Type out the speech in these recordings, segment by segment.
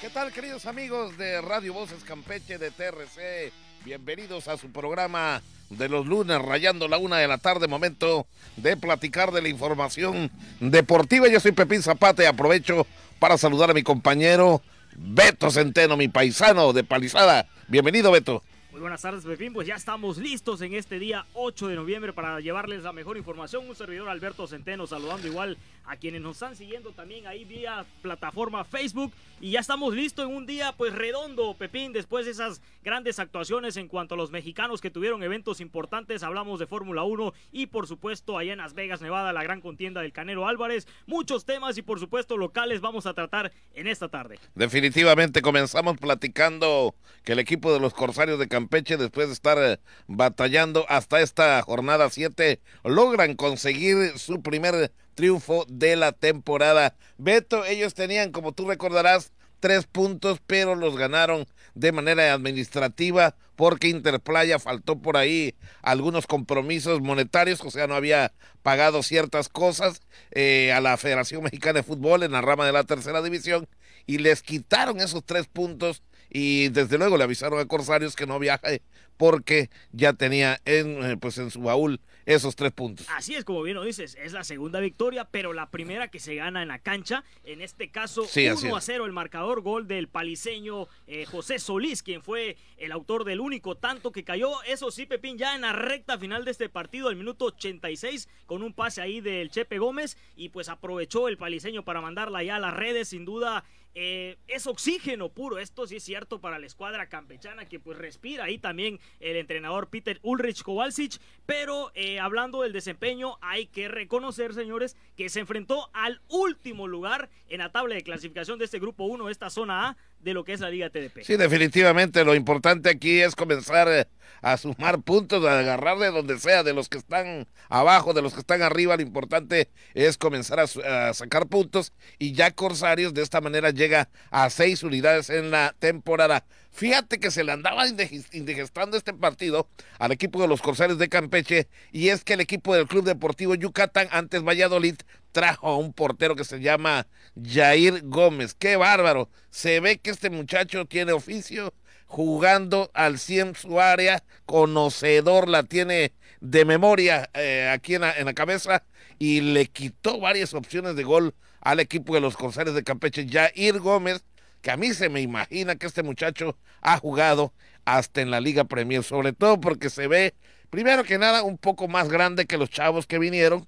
¿Qué tal, queridos amigos de Radio Voces Campeche de TRC? Bienvenidos a su programa de los lunes, rayando la una de la tarde, momento de platicar de la información deportiva. Yo soy Pepín Zapata y aprovecho para saludar a mi compañero Beto Centeno, mi paisano de Palizada. Bienvenido, Beto. Muy buenas tardes, Pepín. Pues ya estamos listos en este día 8 de noviembre para llevarles la mejor información. Un servidor Alberto Centeno saludando igual a quienes nos están siguiendo también ahí vía plataforma Facebook. Y ya estamos listos en un día pues redondo, Pepín, después de esas grandes actuaciones en cuanto a los mexicanos que tuvieron eventos importantes. Hablamos de Fórmula 1 y por supuesto allá en Las Vegas, Nevada, la gran contienda del Canero Álvarez. Muchos temas y por supuesto locales vamos a tratar en esta tarde. Definitivamente comenzamos platicando que el equipo de los Corsarios de Campeche, después de estar eh, batallando hasta esta jornada 7, logran conseguir su primer triunfo de la temporada. Beto, ellos tenían, como tú recordarás, tres puntos, pero los ganaron de manera administrativa porque Interplaya faltó por ahí algunos compromisos monetarios, o sea, no había pagado ciertas cosas eh, a la Federación Mexicana de Fútbol en la rama de la tercera división y les quitaron esos tres puntos y desde luego le avisaron a Corsarios que no viaje porque ya tenía en, eh, pues en su baúl esos tres puntos. Así es, como bien lo dices, es la segunda victoria, pero la primera que se gana en la cancha. En este caso, 1 a 0 el marcador, gol del paliseño eh, José Solís, quien fue el autor del único tanto que cayó. Eso sí, Pepín, ya en la recta final de este partido, el minuto 86, con un pase ahí del Chepe Gómez, y pues aprovechó el paliseño para mandarla ya a las redes, sin duda. Eh, es oxígeno puro, esto sí es cierto para la escuadra campechana que pues respira ahí también el entrenador Peter Ulrich Kowalczyk, pero eh, hablando del desempeño hay que reconocer señores que se enfrentó al último lugar en la tabla de clasificación de este grupo 1, esta zona A de lo que es la Liga TDP. Sí, definitivamente lo importante aquí es comenzar eh, a sumar puntos, a agarrar de donde sea, de los que están abajo, de los que están arriba, lo importante es comenzar a, sacar puntos y ya Corsarios de esta manera llega a seis unidades en la temporada. Fíjate que se le andaba indigestando este partido al equipo de los Corsarios de Campeche y es que el equipo del Club Deportivo Yucatán, antes Valladolid, trajo a un portero que se llama Jair Gómez. ¡Qué bárbaro! Se ve que este muchacho tiene oficio jugando al 100 su área, conocedor, la tiene de memoria eh, aquí en la, en la, cabeza y le quitó varias opciones de gol al equipo de los Corsarios de Campeche. Jair Gómez, que a mí se me imagina que este muchacho ha jugado hasta en la Liga Premier, sobre todo porque se ve, primero que nada, un poco más grande que los chavos que vinieron.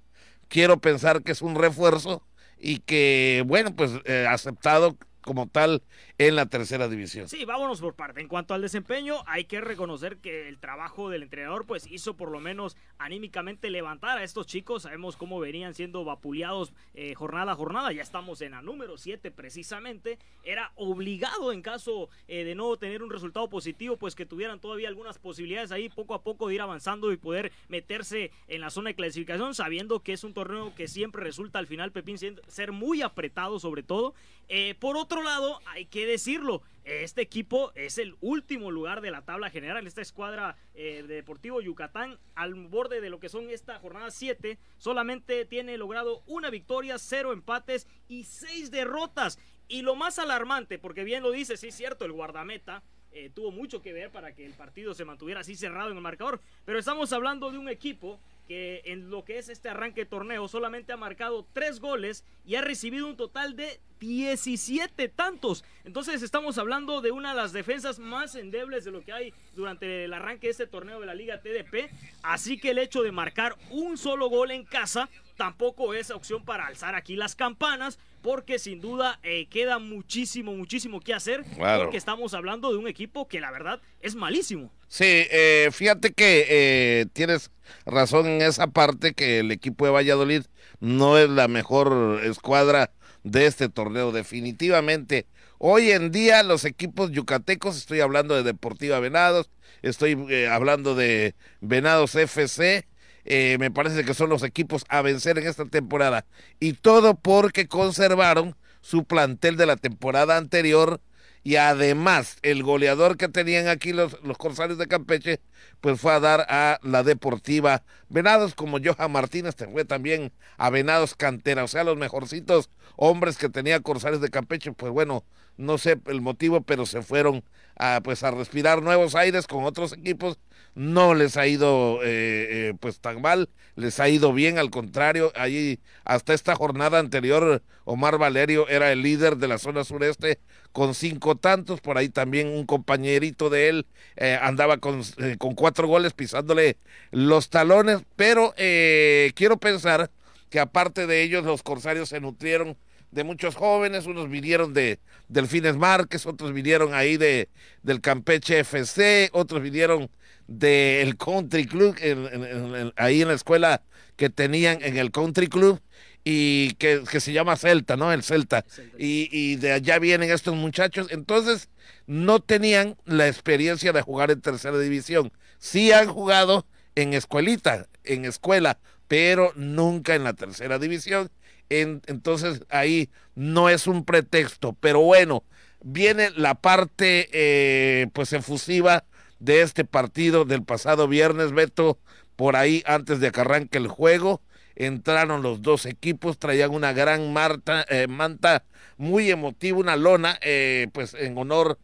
Quiero pensar que es un refuerzo y que, bueno, pues eh, aceptado como tal en la tercera división. Sí, vámonos por parte. En cuanto al desempeño, hay que reconocer que el trabajo del entrenador pues hizo por lo menos anímicamente levantar a estos chicos. Sabemos cómo venían siendo vapuleados eh, jornada a jornada. Ya estamos en la número 7 precisamente. Era obligado en caso eh, de no tener un resultado positivo, pues que tuvieran todavía algunas posibilidades ahí poco a poco de ir avanzando y poder meterse en la zona de clasificación, sabiendo que es un torneo que siempre resulta al final, Pepín, ser muy apretado sobre todo. Eh, por otro lado, hay que decirlo, este equipo es el último lugar de la tabla general. Esta escuadra eh, de Deportivo Yucatán, al borde de lo que son esta jornada 7, solamente tiene logrado una victoria, cero empates y seis derrotas. Y lo más alarmante, porque bien lo dice, sí es cierto, el guardameta eh, tuvo mucho que ver para que el partido se mantuviera así cerrado en el marcador. Pero estamos hablando de un equipo que en lo que es este arranque de torneo solamente ha marcado tres goles y ha recibido un total de 17 tantos. Entonces estamos hablando de una de las defensas más endebles de lo que hay durante el arranque de este torneo de la Liga TDP. Así que el hecho de marcar un solo gol en casa tampoco es opción para alzar aquí las campanas, porque sin duda eh, queda muchísimo, muchísimo que hacer, porque estamos hablando de un equipo que la verdad es malísimo. Sí, eh, fíjate que eh, tienes razón en esa parte que el equipo de Valladolid no es la mejor escuadra de este torneo. Definitivamente, hoy en día los equipos yucatecos, estoy hablando de Deportiva Venados, estoy eh, hablando de Venados FC, eh, me parece que son los equipos a vencer en esta temporada. Y todo porque conservaron su plantel de la temporada anterior y además el goleador que tenían aquí los, los Corsarios de Campeche pues fue a dar a la Deportiva Venados, como Johan Martínez te fue también a Venados Cantera, o sea, los mejorcitos hombres que tenía Corsarios de Campeche, pues bueno, no sé el motivo, pero se fueron a, pues a respirar nuevos aires con otros equipos. No les ha ido eh, eh, pues tan mal, les ha ido bien, al contrario, allí hasta esta jornada anterior Omar Valerio era el líder de la zona sureste con cinco tantos, por ahí también un compañerito de él eh, andaba con, con cuatro goles pisándole los talones, pero quiero pensar que aparte de ellos los corsarios se nutrieron de muchos jóvenes, unos vinieron de Delfines Márquez, otros vinieron ahí de del Campeche FC, otros vinieron del Country Club, ahí en la escuela que tenían en el Country Club y que, se llama Celta, ¿no? El Celta. Y, y de allá vienen estos muchachos. Entonces, no tenían la experiencia de jugar en tercera división. Sí han jugado en escuelita, en escuela, pero nunca en la tercera división. Entonces ahí no es un pretexto, pero bueno, viene la parte eh, pues efusiva de este partido del pasado viernes, Beto, por ahí antes de que arranque el juego, entraron los dos equipos, traían una gran marta, eh, manta muy emotiva, una lona, eh, pues en honor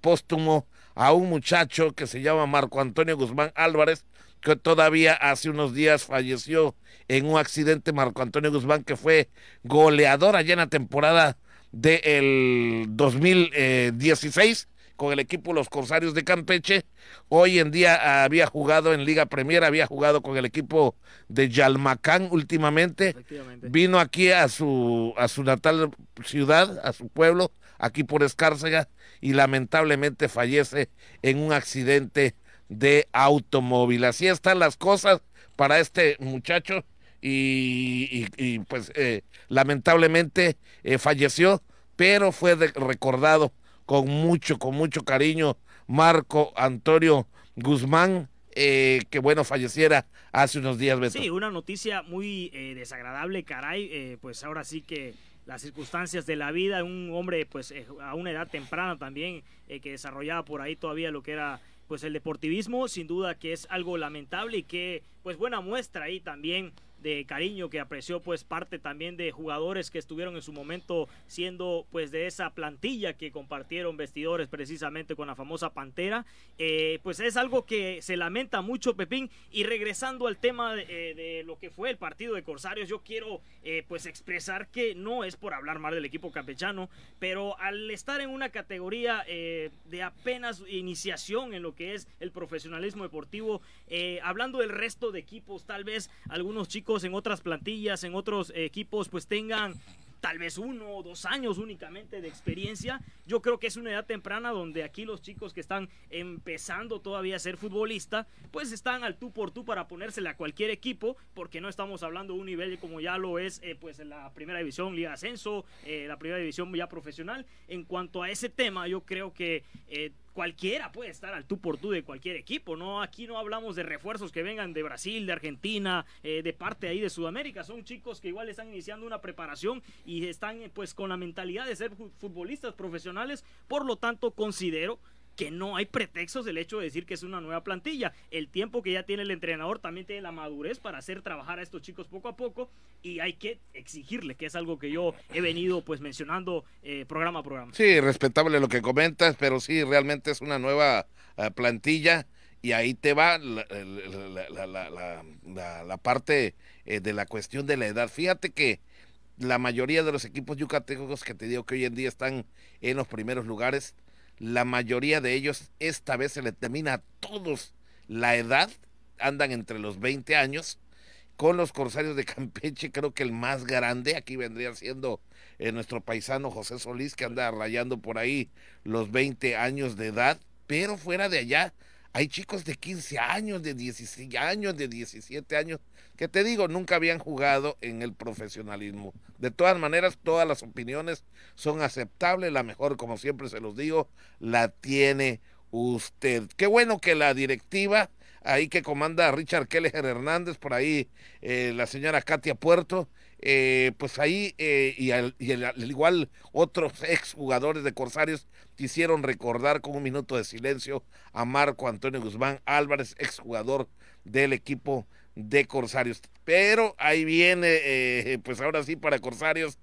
póstumo a un muchacho que se llama Marco Antonio Guzmán Álvarez, que todavía hace unos días falleció en un accidente. Marco Antonio Guzmán, que fue goleador allá en la temporada del 2016 con el equipo Los Corsarios de Campeche. Hoy en día había jugado en Liga Premier, había jugado con el equipo de Yalmacán últimamente. Vino aquí a su, a su natal ciudad, a su pueblo, aquí por Escárcega, y lamentablemente fallece en un accidente de automóvil. Así están las cosas para este muchacho y, pues eh, lamentablemente eh, falleció, pero fue recordado con mucho, con mucho cariño Marco Antonio Guzmán, eh, que bueno, falleciera hace unos días. Sí, una noticia muy desagradable, caray, pues ahora sí que las circunstancias de la vida, un hombre pues a una edad temprana también que desarrollaba por ahí todavía lo que era pues el deportivismo, sin duda que es algo lamentable y que pues buena muestra ahí también de cariño que apreció pues parte también de jugadores que estuvieron en su momento siendo pues de esa plantilla que compartieron vestidores precisamente con la famosa Pantera. Eh, pues es algo que se lamenta mucho Pepín. Y regresando al tema de, eh, lo que fue el partido de Corsarios yo quiero eh, pues expresar que no es por hablar mal del equipo campechano pero al estar en una categoría de apenas iniciación en lo que es el profesionalismo deportivo hablando del resto de equipos tal vez algunos chicos en otras plantillas, en otros equipos, pues tengan tal vez uno o dos años únicamente de experiencia. Yo creo que es una edad temprana donde aquí los chicos que están empezando todavía a ser futbolista, pues están al tú por tú para ponérsela a cualquier equipo, porque no estamos hablando de un nivel como ya lo es eh, pues en la primera división, Liga Ascenso, eh, la primera división ya profesional. En cuanto a ese tema, yo creo que eh, cualquiera puede estar al tú por tú de cualquier equipo, ¿no? Aquí no hablamos de refuerzos que vengan de Brasil, de Argentina, eh, de parte ahí de Sudamérica. Son chicos que igual están iniciando una preparación y están eh, pues con la mentalidad de ser futbolistas profesionales. Por lo tanto, considero que no hay pretextos del hecho de decir que es una nueva plantilla. El tiempo que ya tiene el entrenador también tiene la madurez para hacer trabajar a estos chicos poco a poco y hay que exigirle, que es algo que yo he venido pues mencionando eh, programa a programa. Sí, respetable lo que comentas, pero sí, realmente es una nueva eh, plantilla y ahí te va la, la, parte eh, de la cuestión de la edad. Fíjate que la mayoría de los equipos yucatecos que te digo que hoy en día están en los primeros lugares, la mayoría de ellos esta vez se le termina a todos la edad, andan entre los 20 años. Con los Corsarios de Campeche, creo que el más grande aquí vendría siendo eh, nuestro paisano José Solís, que anda rayando por ahí los 20 años de edad. Pero fuera de allá, hay chicos de 15 años, de 16 años, de 17 años, que te digo, nunca habían jugado en el profesionalismo. De todas maneras, todas las opiniones son aceptables. La mejor, como siempre se los digo, la tiene usted. Qué bueno que la directiva, ahí que comanda Richard Kelleher Hernández, por ahí eh, la señora Katia Puerto, eh, pues ahí, eh, y, al, igual otros exjugadores de Corsarios quisieron recordar con un minuto de silencio a Marco Antonio Guzmán Álvarez, exjugador del equipo de Corsarios. Pero ahí viene, eh, pues ahora sí para Corsarios,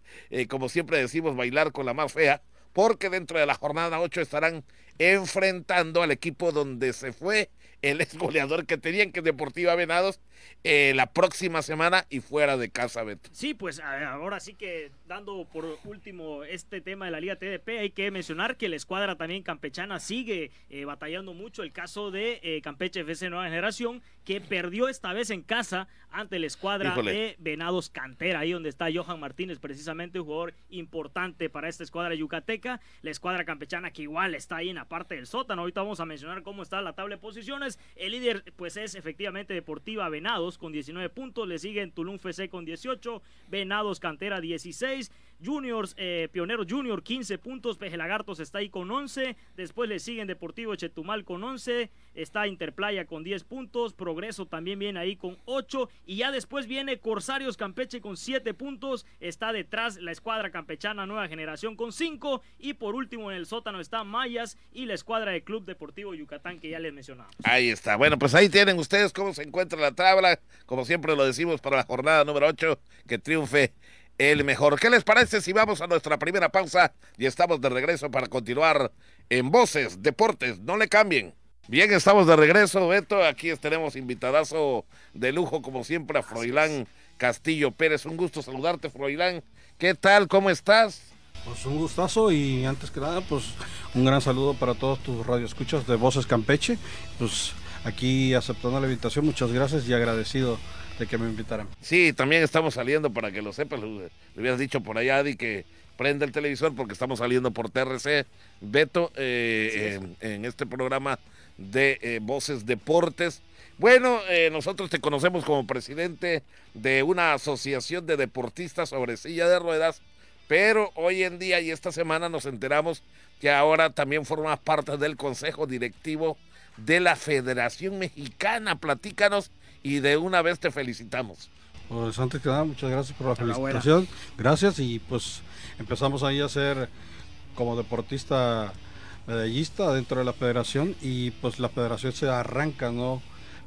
como siempre decimos, bailar con la más fea, porque dentro de la jornada 8 estarán enfrentando al equipo donde se fue el ex goleador que tenían, que Deportiva Venados, eh, la próxima semana y fuera de casa, Beto. Sí, pues ahora sí que dando por último este tema de la Liga TDP, hay que mencionar que la escuadra también campechana sigue eh, batallando mucho. El caso de eh, Campeche FC Nueva Generación, que perdió esta vez en casa ante la escuadra de Venados Cantera, ahí donde está Johan Martínez, precisamente un jugador importante para esta escuadra yucateca. La escuadra campechana que igual está ahí en la parte del sótano. Ahorita vamos a mencionar cómo está la tabla de posiciones. El líder pues es efectivamente Deportiva Venados con 19 puntos, le siguen Tulum FC con 18, Venados Cantera 16, Juniors, eh, Pionero Junior 15 puntos, Peje Lagartos está ahí con 11, después le siguen Deportivo Chetumal con 11, está Interplaya con 10 puntos, Progreso también viene ahí con 8 y ya después viene Corsarios Campeche con 7 puntos, está detrás la escuadra campechana Nueva Generación con 5 y por último en el sótano está Mayas y la escuadra de Club Deportivo Yucatán que ya les mencionamos. Ahí está, bueno pues ahí tienen ustedes cómo se encuentra la tabla, como siempre lo decimos para la jornada número 8, que triunfe el mejor. ¿Qué les parece si vamos a nuestra primera pausa y estamos de regreso para continuar en Voces, Deportes? No le cambien. Bien, estamos de regreso, Beto. Aquí tenemos invitadazo de lujo, como siempre, a Froilán Castillo Pérez. Un gusto saludarte, Froilán. ¿Qué tal? ¿Cómo estás? Pues un gustazo y antes que nada, pues un gran saludo para todos tus radioescuchas de Voces Campeche. Pues aquí aceptando la invitación, muchas gracias y agradecido de que me invitaran. Sí, también estamos saliendo para que lo sepas. Le, hubieras dicho por allá, Adi, que prenda el televisor porque estamos saliendo por TRC. Beto, eh, en, este programa de eh, Voces Deportes. Bueno, eh, nosotros te conocemos como presidente de una asociación de deportistas sobre silla de ruedas, pero hoy en día y esta semana nos enteramos que ahora también formas parte del consejo directivo de la Federación Mexicana. Platícanos y de una vez te felicitamos. Pues antes que nada, muchas gracias por la felicitación. Gracias y pues empezamos ahí a ser como deportista medallista dentro de la federación y pues la federación se arranca, ¿no?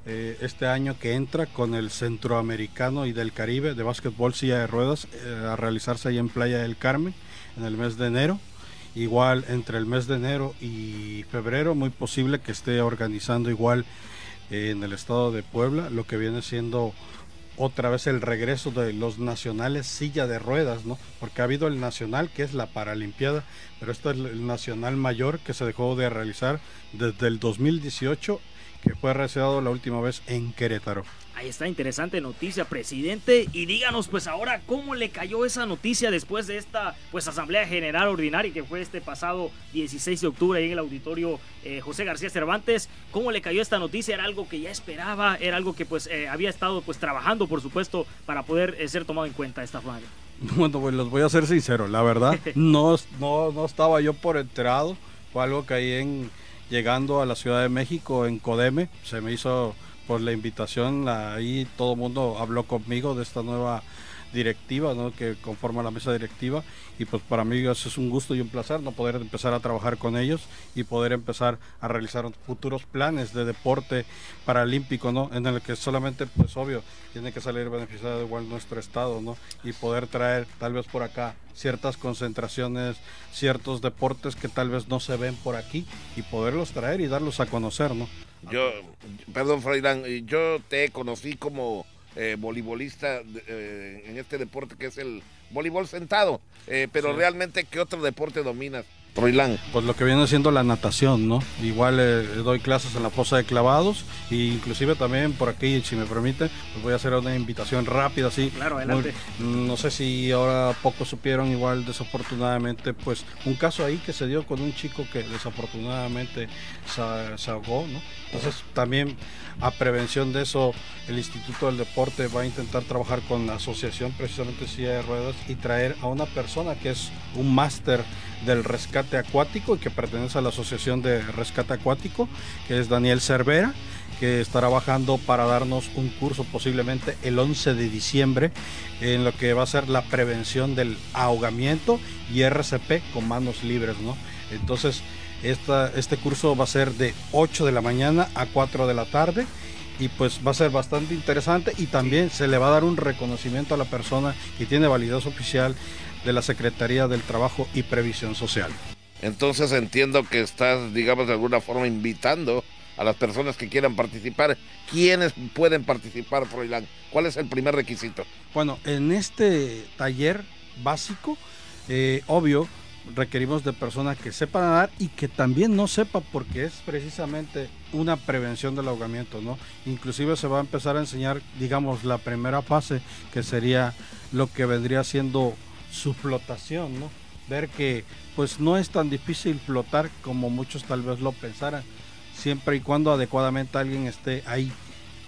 Eh, este año que entra con el centroamericano y del Caribe de básquetbol silla de ruedas eh, a realizarse ahí en Playa del Carmen en el mes de enero. Igual entre el mes de enero y febrero, muy posible que esté organizando igual en el estado de Puebla, lo que viene siendo otra vez el regreso de los nacionales silla de ruedas, ¿no? Porque ha habido el nacional que es la Paralimpiada, pero esto es el nacional mayor que se dejó de realizar desde el 2018, que fue realizado la última vez en Querétaro. Ahí está, interesante noticia, presidente. Y díganos, pues ahora, ¿cómo le cayó esa noticia después de esta pues Asamblea General Ordinaria que fue este pasado 16 de octubre ahí en el auditorio eh, José García Cervantes? ¿Cómo le cayó esta noticia? ¿Era algo que ya esperaba? ¿Era algo que pues eh, había estado pues trabajando, por supuesto, para poder eh, ser tomado en cuenta esta forma? Bueno, pues los voy a ser sincero, la verdad, no, no, no estaba yo por enterado. Fue algo que ahí en llegando a la Ciudad de México, en Codeme, se me hizo por la invitación. Ahí todo el mundo habló conmigo de esta nueva directiva ¿no? que conforma la mesa directiva. Y pues para mí eso es un gusto y un placer no poder empezar a trabajar con ellos y poder empezar a realizar futuros planes de deporte paralímpico no en el que solamente pues obvio tiene que salir beneficiado igual nuestro estado no y poder traer tal vez por acá ciertas concentraciones ciertos deportes que tal vez no se ven por aquí y poderlos traer y darlos a conocer no yo, perdón, Freirán, yo te conocí como eh, voleibolista eh, en este deporte que es el voleibol sentado, eh, pero realmente, ¿qué otro deporte dominas? Roilán. Pues lo que viene siendo la natación, ¿no? Igual eh, doy clases en la fosa de clavados e inclusive también por aquí, si me permite, pues voy a hacer una invitación rápida, así. Claro, adelante. no sé si ahora pocos supieron igual desafortunadamente, pues un caso ahí que se dio con un chico que desafortunadamente se, ahogó, ¿no? Entonces también a prevención de eso, el Instituto del Deporte va a intentar trabajar con la asociación precisamente Silla de Ruedas y traer a una persona que es un máster del rescate acuático y que pertenece a la Asociación de Rescate Acuático, que es Daniel Cervera, que estará bajando para darnos un curso posiblemente el 11 de diciembre en lo que va a ser la prevención del ahogamiento y RCP con manos libres, ¿no? Entonces, esta, este curso va a ser de 8 de la mañana a 4 de la tarde y pues va a ser bastante interesante y también se le va a dar un reconocimiento a la persona que tiene validez oficial de la Secretaría del Trabajo y Previsión Social. Entonces entiendo que estás, digamos, de alguna forma invitando a las personas que quieran participar. ¿Quiénes pueden participar, Froilán? ¿Cuál es el primer requisito? Bueno, en este taller básico, eh, obvio, requerimos de personas que sepan nadar y que también no sepan porque es precisamente una prevención del ahogamiento, ¿no? Inclusive se va a empezar a enseñar, digamos, la primera fase que sería lo que vendría siendo su flotación, ¿no? Ver que pues no es tan difícil flotar como muchos tal vez lo pensaran, siempre y cuando adecuadamente alguien esté ahí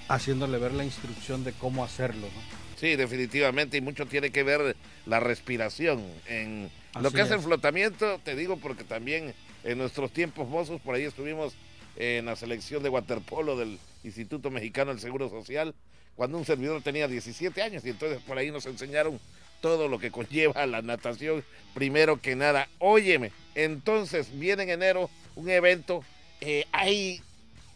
haciéndole ver la instrucción de cómo hacerlo, ¿no? Sí, definitivamente, y mucho tiene que ver la respiración en lo que es. el flotamiento, te digo porque también en nuestros tiempos mozos, por ahí estuvimos en la selección de waterpolo del Instituto Mexicano del Seguro Social, cuando un servidor tenía 17 años y entonces por ahí nos enseñaron todo lo que conlleva la natación, primero que nada. Óyeme, entonces viene en enero un evento, eh, hay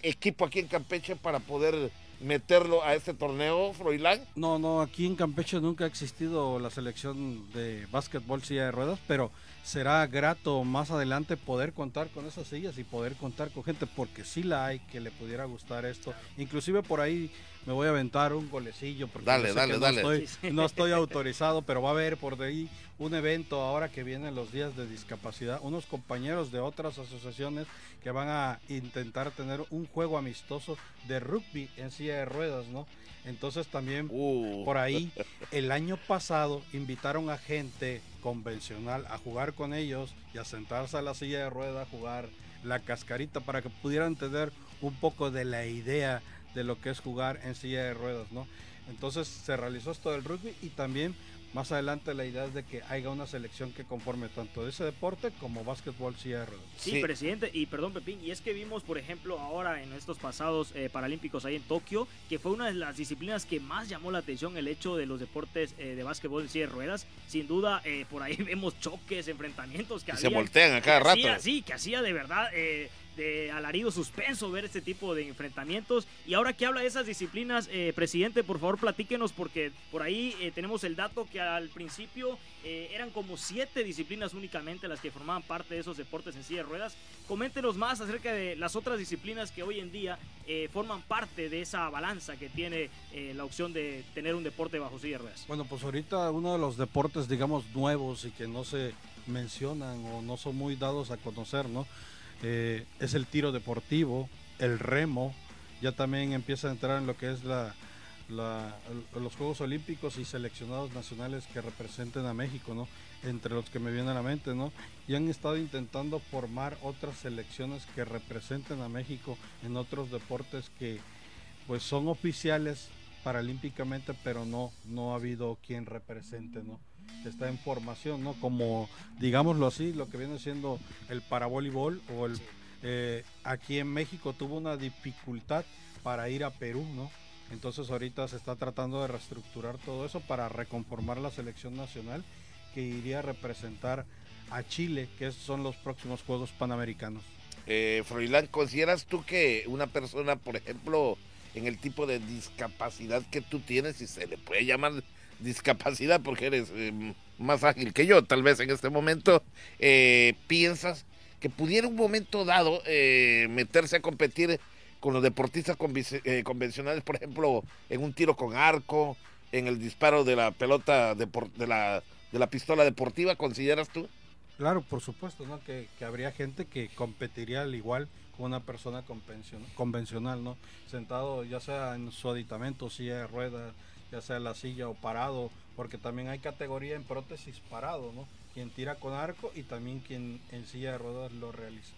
equipo aquí en Campeche para poder meterlo a este torneo, Froilán? No, no, aquí en Campeche nunca ha existido la selección de básquetbol silla de ruedas, pero será grato más adelante poder contar con esas sillas y poder contar con gente, porque sí la hay que le pudiera gustar esto. Inclusive por ahí me voy a aventar un golecillo, porque dale, dale, no, dale. Estoy, no estoy autorizado, pero va a haber por ahí un evento ahora que vienen los días de discapacidad, unos compañeros de otras asociaciones que van a intentar tener un juego amistoso de rugby en silla de ruedas, ¿no? Entonces también uh. por ahí el año pasado invitaron a gente convencional a jugar con ellos y a sentarse a la silla de ruedas a jugar la cascarita para que pudieran tener un poco de la idea de lo que es jugar en silla de ruedas, ¿no? Entonces se realizó esto del rugby y también más adelante la idea es de que haya una selección que conforme tanto ese deporte como básquetbol silla de ruedas. Sí, presidente, y perdón Pepín, y es que vimos por ejemplo ahora en estos pasados eh, paralímpicos ahí en Tokio, que fue una de las disciplinas que más llamó la atención el hecho de los deportes eh, de básquetbol y silla de ruedas. Sin duda, eh, por ahí vemos choques, enfrentamientos que, se voltean a cada rato. sí, que hacía de verdad de alarido suspenso ver este tipo de enfrentamientos. Y ahora que habla de esas disciplinas, eh, presidente, por favor platíquenos porque por ahí eh, tenemos el dato que al principio eh, eran como siete disciplinas únicamente las que formaban parte de esos deportes en silla de ruedas. Coméntenos más acerca de las otras disciplinas que hoy en día forman parte de esa balanza que tiene la opción de tener un deporte bajo silla de ruedas. Bueno, pues ahorita uno de los deportes, digamos, nuevos y que no se mencionan o no son muy dados a conocer, ¿no? Eh, es el tiro deportivo, el remo, ya también empieza a entrar en lo que es la, los Juegos Olímpicos y seleccionados nacionales que representen a México, ¿no? Entre los que me vienen a la mente, ¿no? Y han estado intentando formar otras selecciones que representen a México en otros deportes que pues son oficiales paralímpicamente, pero no, no ha habido quien represente, ¿no? Está en formación, ¿no? Como, digámoslo así, lo que viene siendo el paravoleibol o el... Eh, aquí en México tuvo una dificultad para ir a Perú, ¿no? Entonces ahorita se está tratando de reestructurar todo eso para reconformar la selección nacional que iría a representar a Chile, que son los próximos Juegos Panamericanos. Eh, Froilán, ¿consideras tú que una persona, por ejemplo, en el tipo de discapacidad que tú tienes, si se le puede llamar discapacidad, porque eres eh, más ágil que yo, tal vez en este momento, eh, piensas que pudiera un momento dado eh, meterse a competir con los deportistas convencionales, por ejemplo, en un tiro con arco, en el disparo de la pelota de, de, la, de la pistola deportiva, ¿consideras tú? Claro, por supuesto, ¿no? Que, que, habría gente que competiría al igual con una persona convencional, ¿no? Sentado ya sea en su aditamento, silla de ruedas, ya sea en la silla o parado, porque también hay categoría en prótesis parado, ¿no? Quien tira con arco y también quien en silla de ruedas lo realiza.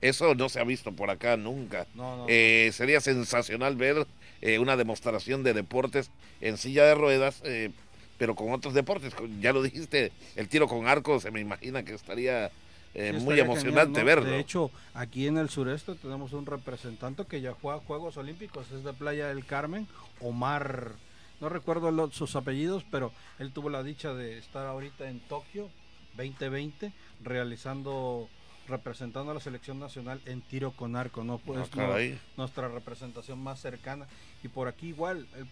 Eso no se ha visto por acá nunca. Eh, sería sensacional ver eh, una demostración de deportes en silla de ruedas, eh, pero con otros deportes. Ya lo dijiste, el tiro con arco se me imagina que estaría eh, muy emocionante verlo. De hecho, aquí en el sureste tenemos un representante que ya juega Juegos Olímpicos, es de Playa del Carmen, Omar, no recuerdo sus apellidos, pero él tuvo la dicha de estar ahorita en Tokio 2020 realizando representando a la selección nacional en tiro con arco, ¿no? Pues ah, nuestra representación más cercana. Y por aquí igual, el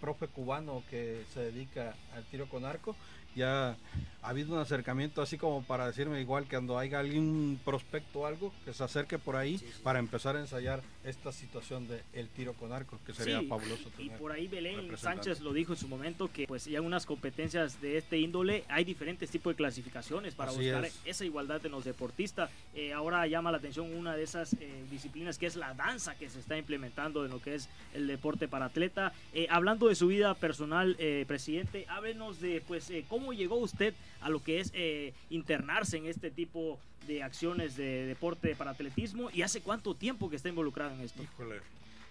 profe cubano que se dedica al tiro con arco, ya ha habido un acercamiento así como para decirme igual que cuando haya algún prospecto o algo que se acerque por ahí para empezar a ensayar esta situación de el tiro con arco que sería fabuloso y, y por ahí Belén Sánchez lo dijo en su momento que pues ya unas competencias de este índole hay diferentes tipos de clasificaciones para buscar esa igualdad en los deportistas. Eh, ahora llama la atención una de esas eh, disciplinas que es la danza que se está implementando en lo que es el deporte para atleta. Eh, hablando de su vida personal presidente háblenos de pues ¿Cómo llegó usted a lo que es eh, internarse en este tipo de acciones de deporte para atletismo y hace cuánto tiempo que está involucrado en esto? Híjole.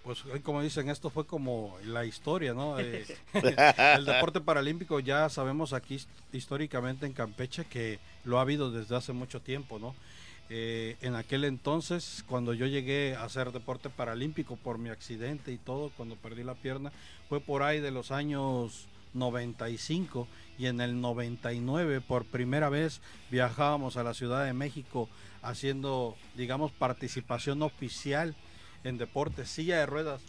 Pues como dicen, esto fue como la historia, ¿no? Eh, el deporte paralímpico ya sabemos aquí históricamente en Campeche que lo ha habido desde hace mucho tiempo, ¿no? Eh, en aquel entonces, cuando yo llegué a hacer deporte paralímpico por mi accidente y todo, cuando perdí la pierna, fue por ahí de los años 95 y en el 99 por primera vez viajábamos a la Ciudad de México haciendo, digamos, participación oficial en deporte, silla de ruedas.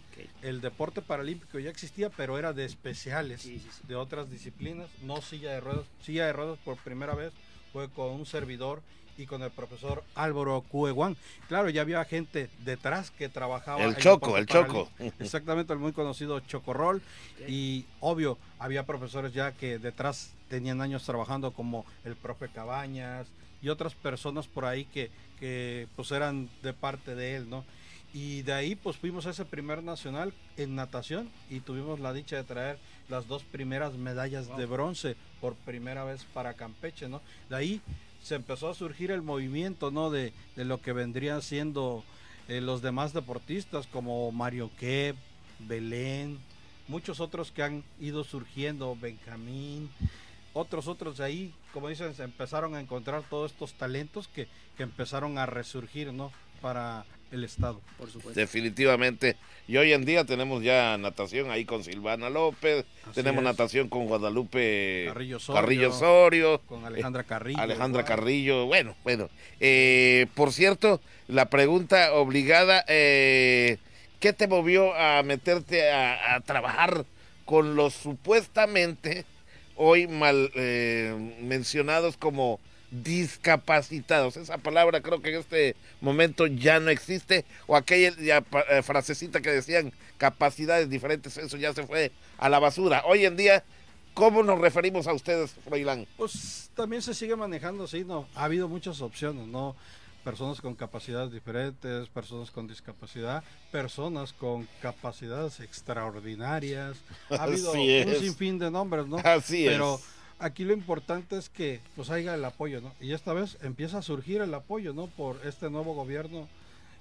El deporte paralímpico ya existía, pero era de especiales, de otras disciplinas, no silla de ruedas. Silla de ruedas por primera vez fue con un servidor y con el profesor Álvaro Cueguán. Claro, ya había gente detrás que trabajaba. El Choco, el Choco. Exactamente, el muy conocido Chocorrol. Y obvio, había profesores ya que detrás tenían años trabajando como el profe Cabañas y otras personas por ahí que, que pues eran de parte de él, ¿no? Y de ahí pues fuimos a ese primer nacional en natación y tuvimos la dicha de traer las dos primeras medallas de bronce por primera vez para Campeche, ¿no? De ahí se empezó a surgir el movimiento, ¿no? De, lo que vendrían siendo eh, los demás deportistas como Mario Kep, Belén, muchos otros que han ido surgiendo, Benjamín, otros, otros de ahí, como dicen, se empezaron a encontrar todos estos talentos que, que empezaron a resurgir, ¿no? Para el Estado. Por supuesto. Definitivamente. Y hoy en día tenemos ya natación ahí con Silvana López, tenemos natación con Guadalupe Carrillo Osorio, con Alejandra Carrillo. Alejandra Carrillo, bueno, bueno. Eh, por cierto, la pregunta obligada, eh, ¿qué te movió a meterte a, trabajar con los supuestamente hoy mal eh, mencionados como discapacitados. Esa palabra creo que en este momento ya no existe. O aquella eh, frasecita que decían capacidades diferentes, eso ya se fue a la basura. Hoy en día, ¿cómo nos referimos a ustedes, Froilán? Pues también se sigue manejando así, ¿no? Ha habido muchas opciones, ¿no? Personas con capacidades diferentes, personas con discapacidad, personas con capacidades extraordinarias. Ha habido un sinfín de nombres, ¿no? Así Pero, aquí lo importante es que pues haya el apoyo, ¿no? Y esta vez empieza a surgir el apoyo, ¿no? Por este nuevo gobierno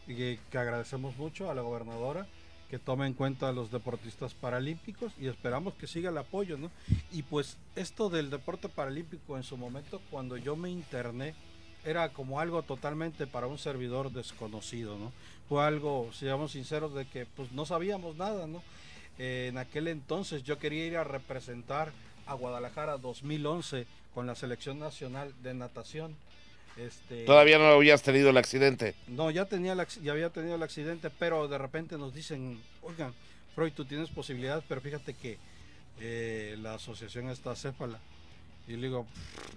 y que, agradecemos mucho a la gobernadora que tome en cuenta a los deportistas paralímpicos y esperamos que siga el apoyo, ¿no? Y pues esto del deporte paralímpico en su momento, cuando yo me interné, era como algo totalmente para un servidor desconocido, ¿no? Fue algo, seamos sinceros, de que pues no sabíamos nada, ¿no? Eh, en aquel entonces yo quería ir a representar a Guadalajara 2011 con la selección nacional de natación. Este, Todavía no habías tenido el accidente. No, ya tenía ya había tenido el accidente, pero de repente nos dicen, oigan, Freud, tú tienes posibilidades, pero fíjate que eh, la asociación está céfala. Y le digo,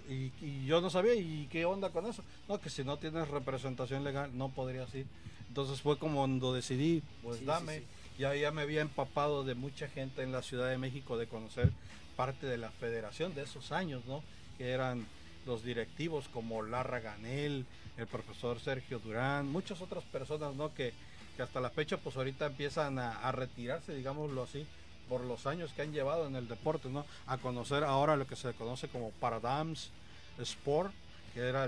y, yo no sabía, ¿y qué onda con eso? No, que si no tienes representación legal, no podrías ir. Entonces fue como cuando decidí, pues dame. ya, ya me había empapado de mucha gente en la Ciudad de México de conocer parte de la federación de esos años, ¿no? Que eran los directivos como Larra Ganel, el profesor Sergio Durán, muchas otras personas, ¿no? Que, hasta la fecha, pues ahorita empiezan a, retirarse, digámoslo así, por los años que han llevado en el deporte, ¿no? A conocer ahora lo que se conoce como Paradigms Sport, que era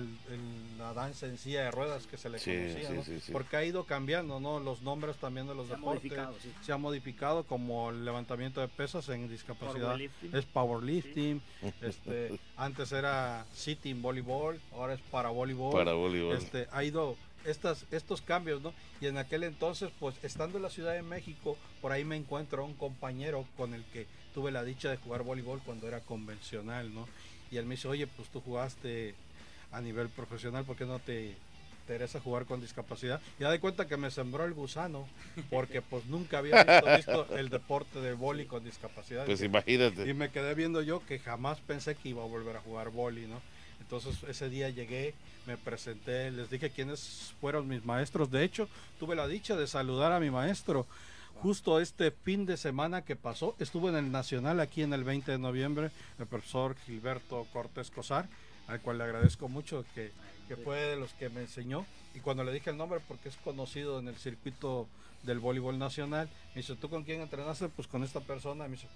la danza en silla de ruedas que se le conocía, porque ha ido cambiando, ¿no? Los nombres también de los deportes se ha modificado, como el levantamiento de pesas en discapacidad es powerlifting, este, antes era sitting voleibol, ahora es para voleibol, para voleibol. Este, ha ido estas, estos cambios, ¿no? Y en aquel entonces, pues estando en la Ciudad de México, por ahí me encuentro a un compañero con el que tuve la dicha de jugar voleibol cuando era convencional, ¿no? Y él me dice, oye, pues tú jugaste a nivel profesional, ¿por qué no te interesa jugar con discapacidad? Y da de cuenta que me sembró el gusano, porque pues nunca había visto, el deporte de boli con discapacidad. Pues imagínate. Y me quedé viendo yo que jamás pensé que iba a volver a jugar boli, ¿no? Entonces ese día llegué, me presenté, les dije quiénes fueron mis maestros. De hecho, tuve la dicha de saludar a mi maestro. Justo este fin de semana que pasó, estuvo en el Nacional aquí en el 20 de noviembre, el profesor Gilberto Cortés Cosar, al cual le agradezco mucho, que, que fue de los que me enseñó. Y cuando le dije el nombre, porque es conocido en el circuito del voleibol nacional, me dice, ¿tú con quién entrenaste? Pues con esta persona. Me dice,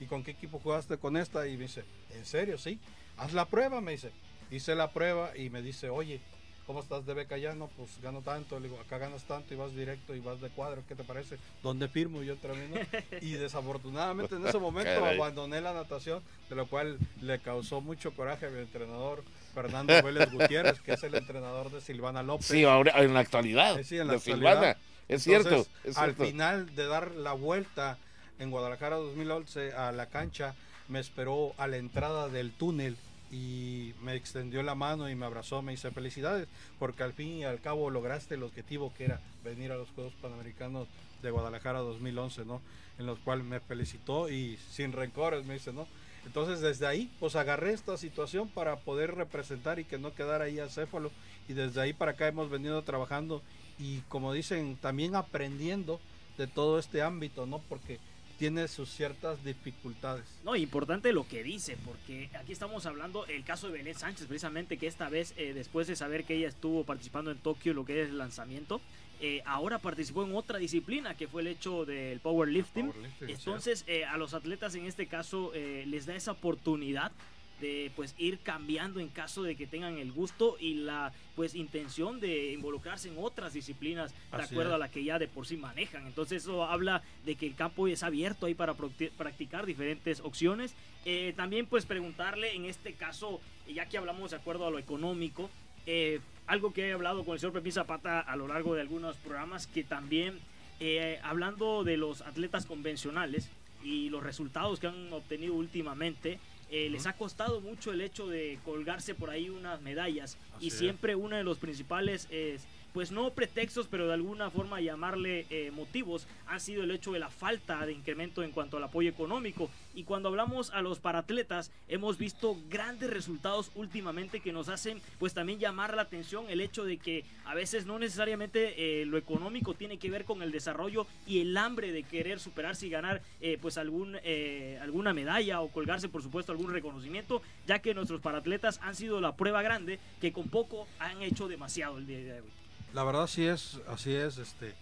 ¿y con qué equipo jugaste con esta? Y me dice, ¿en serio? Sí. Haz la prueba, me dice. Hice la prueba y me dice, oye, ¿cómo estás de beca ya? No, pues gano tanto. Le digo, acá ganas tanto y vas directo y vas de cuadro. ¿Qué te parece? ¿Dónde firmo? yo termino. Y desafortunadamente en ese momento abandoné la natación, de lo cual le causó mucho coraje a mi entrenador Fernando Vélez Gutiérrez, que es el entrenador de Silvana López. Sí, ahora en la actualidad. Sí, en la actualidad. Es, cierto, Al final de dar la vuelta en Guadalajara 2011 a la cancha, me esperó a la entrada del túnel y me extendió la mano y me abrazó, me dice felicidades, porque al fin y al cabo lograste el objetivo que era venir a los Juegos Panamericanos de Guadalajara 2011, ¿no? En los cuales me felicitó y sin rencores me dice, ¿no? Entonces desde ahí, pues agarré esta situación para poder representar y que no quedara ahí acéfalo y desde ahí para acá hemos venido trabajando y como dicen, también aprendiendo de todo este ámbito, ¿no? Porque tiene sus ciertas dificultades. No, importante lo que dice, porque aquí estamos hablando el caso de Benet Sánchez, precisamente que esta vez, eh, después de saber que ella estuvo participando en Tokio, lo que es el lanzamiento, eh, ahora participó en otra disciplina que fue el hecho del powerlifting. Entonces, eh, a los atletas en este caso les da esa oportunidad de pues ir cambiando en caso de que tengan el gusto y la pues intención de involucrarse en otras disciplinas de acuerdo a la que ya de por sí manejan. Entonces eso habla de que el campo es abierto ahí para practicar diferentes opciones. Eh, también pues preguntarle en este caso, ya que hablamos de acuerdo a lo económico, eh, algo que he hablado con el señor Pepín Zapata a lo largo de algunos programas, que también eh, hablando de los atletas convencionales y los resultados que han obtenido últimamente, eh, les ha costado mucho el hecho de colgarse por ahí unas medallas. Y siempre uno de los principales es pues no pretextos, pero de alguna forma llamarle eh, motivos, han sido el hecho de la falta de incremento en cuanto al apoyo económico. Y cuando hablamos a los paratletas, hemos visto grandes resultados últimamente que nos hacen pues también llamar la atención el hecho de que a veces no necesariamente eh, lo económico tiene que ver con el desarrollo y el hambre de querer superarse y ganar eh, pues algún, alguna medalla o colgarse por supuesto algún reconocimiento, ya que nuestros paratletas han sido la prueba grande que con poco han hecho demasiado el día de hoy. La verdad sí es, así es, este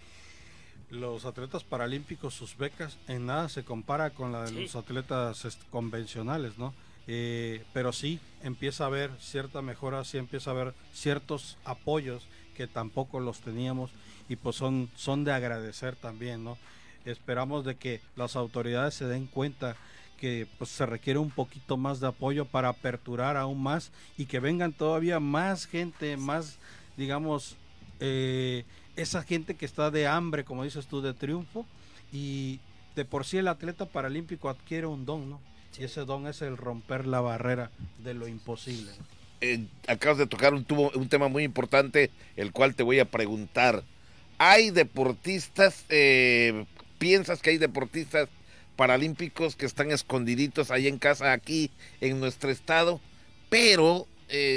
los atletas paralímpicos, sus becas en nada se compara con la de los atletas convencionales, ¿no? Eh, pero sí empieza a haber cierta mejora, sí empieza a haber ciertos apoyos que tampoco los teníamos y pues son, son de agradecer también, ¿no? Esperamos de que las autoridades se den cuenta que pues se requiere un poquito más de apoyo para aperturar aún más y que vengan todavía más gente, más digamos eh, esa gente que está de hambre, como dices tú, de triunfo, y de por sí el atleta paralímpico adquiere un don, ¿no? Y ese don es el romper la barrera de lo imposible. Eh, acabas de tocar un, un tema muy importante, el cual te voy a preguntar. ¿Hay deportistas, eh, piensas que hay deportistas paralímpicos que están escondiditos ahí en casa, aquí en nuestro estado, pero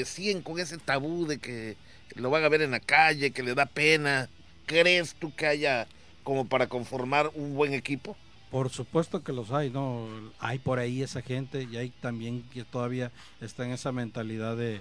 siguen con ese tabú de que lo van a ver en la calle, que le da pena. ¿Crees tú que haya como para conformar un buen equipo? Por supuesto que los hay, ¿no? Hay por ahí esa gente y hay también que todavía está en esa mentalidad de,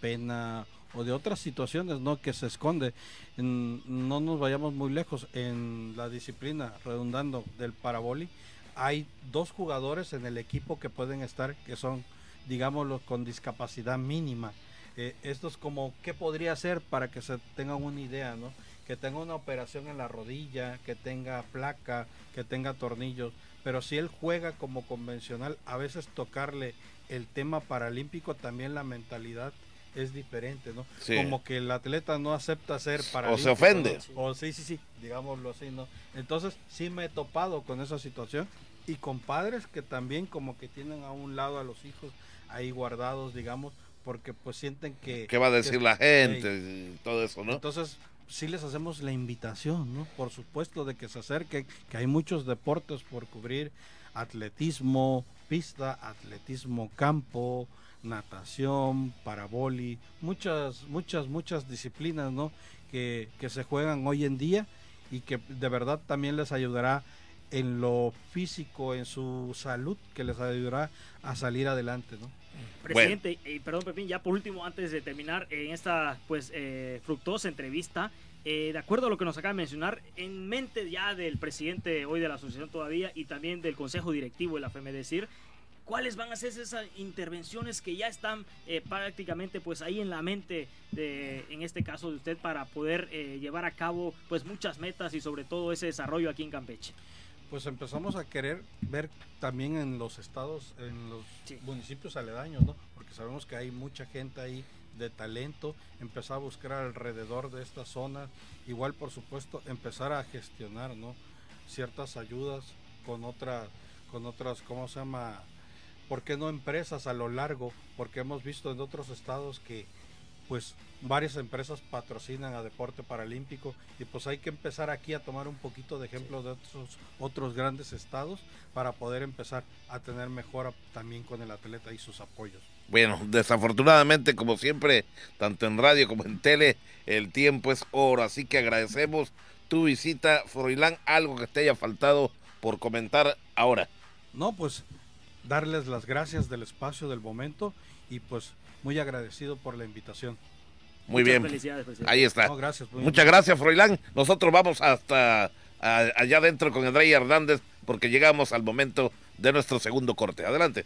pena o de otras situaciones, ¿no? Que se esconde. no nos vayamos muy lejos. En la disciplina, redundando, del paraboli, hay dos jugadores en el equipo que pueden estar, que son, digámoslo, con discapacidad mínima Eh, esto es como, ¿qué podría ser para que se tengan una idea, ¿no? Que tenga una operación en la rodilla, que tenga placa, que tenga tornillos, pero si él juega como convencional, a veces tocarle el tema paralímpico, también la mentalidad es diferente, ¿no? Como que el atleta no acepta ser paralímpico. O se ofende. O sí, sí, sí, digámoslo así, ¿no? Entonces sí me he topado con esa situación y con padres que también como que tienen a un lado a los hijos ahí guardados, digamos, porque pues sienten que... ¿Qué va a decir la gente? y todo eso, ¿no? Entonces sí les hacemos la invitación, ¿no? Por supuesto de que se acerquen, que hay muchos deportes por cubrir, atletismo, pista, atletismo campo, natación, paraboli, muchas, muchas, muchas disciplinas, ¿no? Que, que se juegan hoy en día y que de verdad también les ayudará en lo físico, en su salud, que les ayudará a salir adelante, ¿no? Presidente, y perdón Pepín, ya por último, antes de terminar en esta pues eh, fructuosa entrevista, eh, de acuerdo a lo que nos acaba de mencionar, en mente ya del presidente hoy de la asociación todavía y también del consejo directivo de la FEMEDECIR, ¿cuáles van a ser esas intervenciones que ya están eh, prácticamente pues ahí en la mente de, en este caso de usted para poder llevar a cabo pues muchas metas y sobre todo ese desarrollo aquí en Campeche? Pues empezamos a querer ver también en los estados, en los municipios aledaños, ¿no? Porque sabemos que hay mucha gente ahí de talento, empezar a buscar alrededor de esta zona, igual por supuesto empezar a gestionar, ¿no? Ciertas ayudas con otra, con otras, ¿cómo se llama? ¿Por qué no empresas a lo largo? Porque hemos visto en otros estados que pues varias empresas patrocinan a deporte paralímpico y pues hay que empezar aquí a tomar un poquito de ejemplo de otros, otros grandes estados para poder empezar a tener mejora también con el atleta y sus apoyos. Bueno, desafortunadamente como siempre, tanto en radio como en tele, el tiempo es oro, así que agradecemos tu visita, Froilán, algo que te haya faltado por comentar ahora. No, pues darles las gracias del espacio, del momento y pues muy agradecido por la invitación. Muy bien. Ahí está. Muchas gracias, Froilán. Nosotros vamos hasta allá adentro con André Hernández porque llegamos al momento de nuestro segundo corte. Adelante.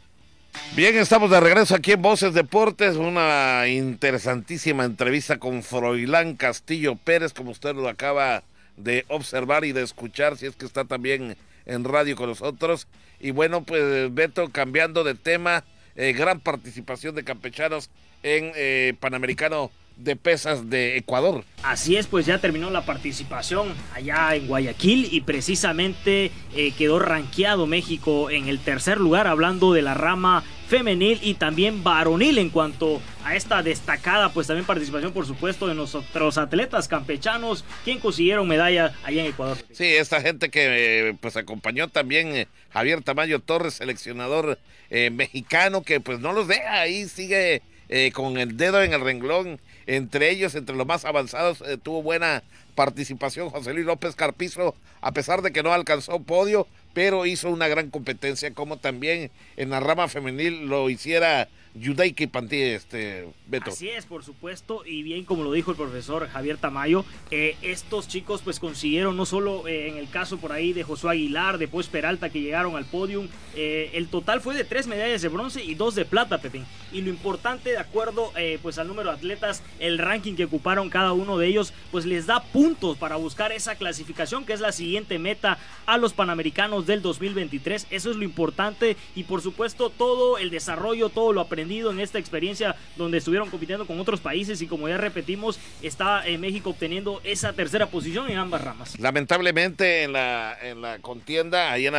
Bien, estamos de regreso aquí en Voces Deportes, una interesantísima entrevista con Froilán Castillo Pérez, como usted lo acaba de observar y de escuchar, si es que está también en radio con nosotros. Y bueno, pues Beto, cambiando de tema, eh, gran participación de campechanos en eh, Panamericano de pesas de Ecuador. Así es, pues ya terminó la participación allá en Guayaquil y precisamente eh, quedó rankeado México en el tercer lugar, hablando de la rama femenil y también varonil en cuanto a esta destacada pues también participación por supuesto de nuestros atletas campechanos quien consiguieron medalla allá en Ecuador. Sí, esta gente que pues acompañó también Javier Tamayo Torres, seleccionador eh, mexicano, que pues no los deja ahí, sigue eh, con el dedo en el renglón. Entre ellos, entre los más avanzados, eh, tuvo buena participación José Luis López Carpizo, a pesar de que no alcanzó podio, pero hizo una gran competencia, como también en la rama femenil lo hiciera Yudaiki Pantí, este, Beto. Así es, por supuesto, y bien como lo dijo el profesor Javier Tamayo, eh, estos chicos pues consiguieron no solo eh, en el caso por ahí de Josué Aguilar, después Peralta que llegaron al podium, eh, el total fue de tres medallas de bronce y dos de plata, Pepín. Y lo importante, de acuerdo pues al número de atletas, el ranking que ocuparon cada uno de ellos, pues les da puntos para buscar esa clasificación que es la siguiente meta a los Panamericanos del 2023. Eso es lo importante y por supuesto todo el desarrollo, todo lo aprendido en esta experiencia donde estuvieron compitiendo con otros países y como ya repetimos, está en México obteniendo esa tercera posición en ambas ramas. Lamentablemente en la, en la contienda, ahí en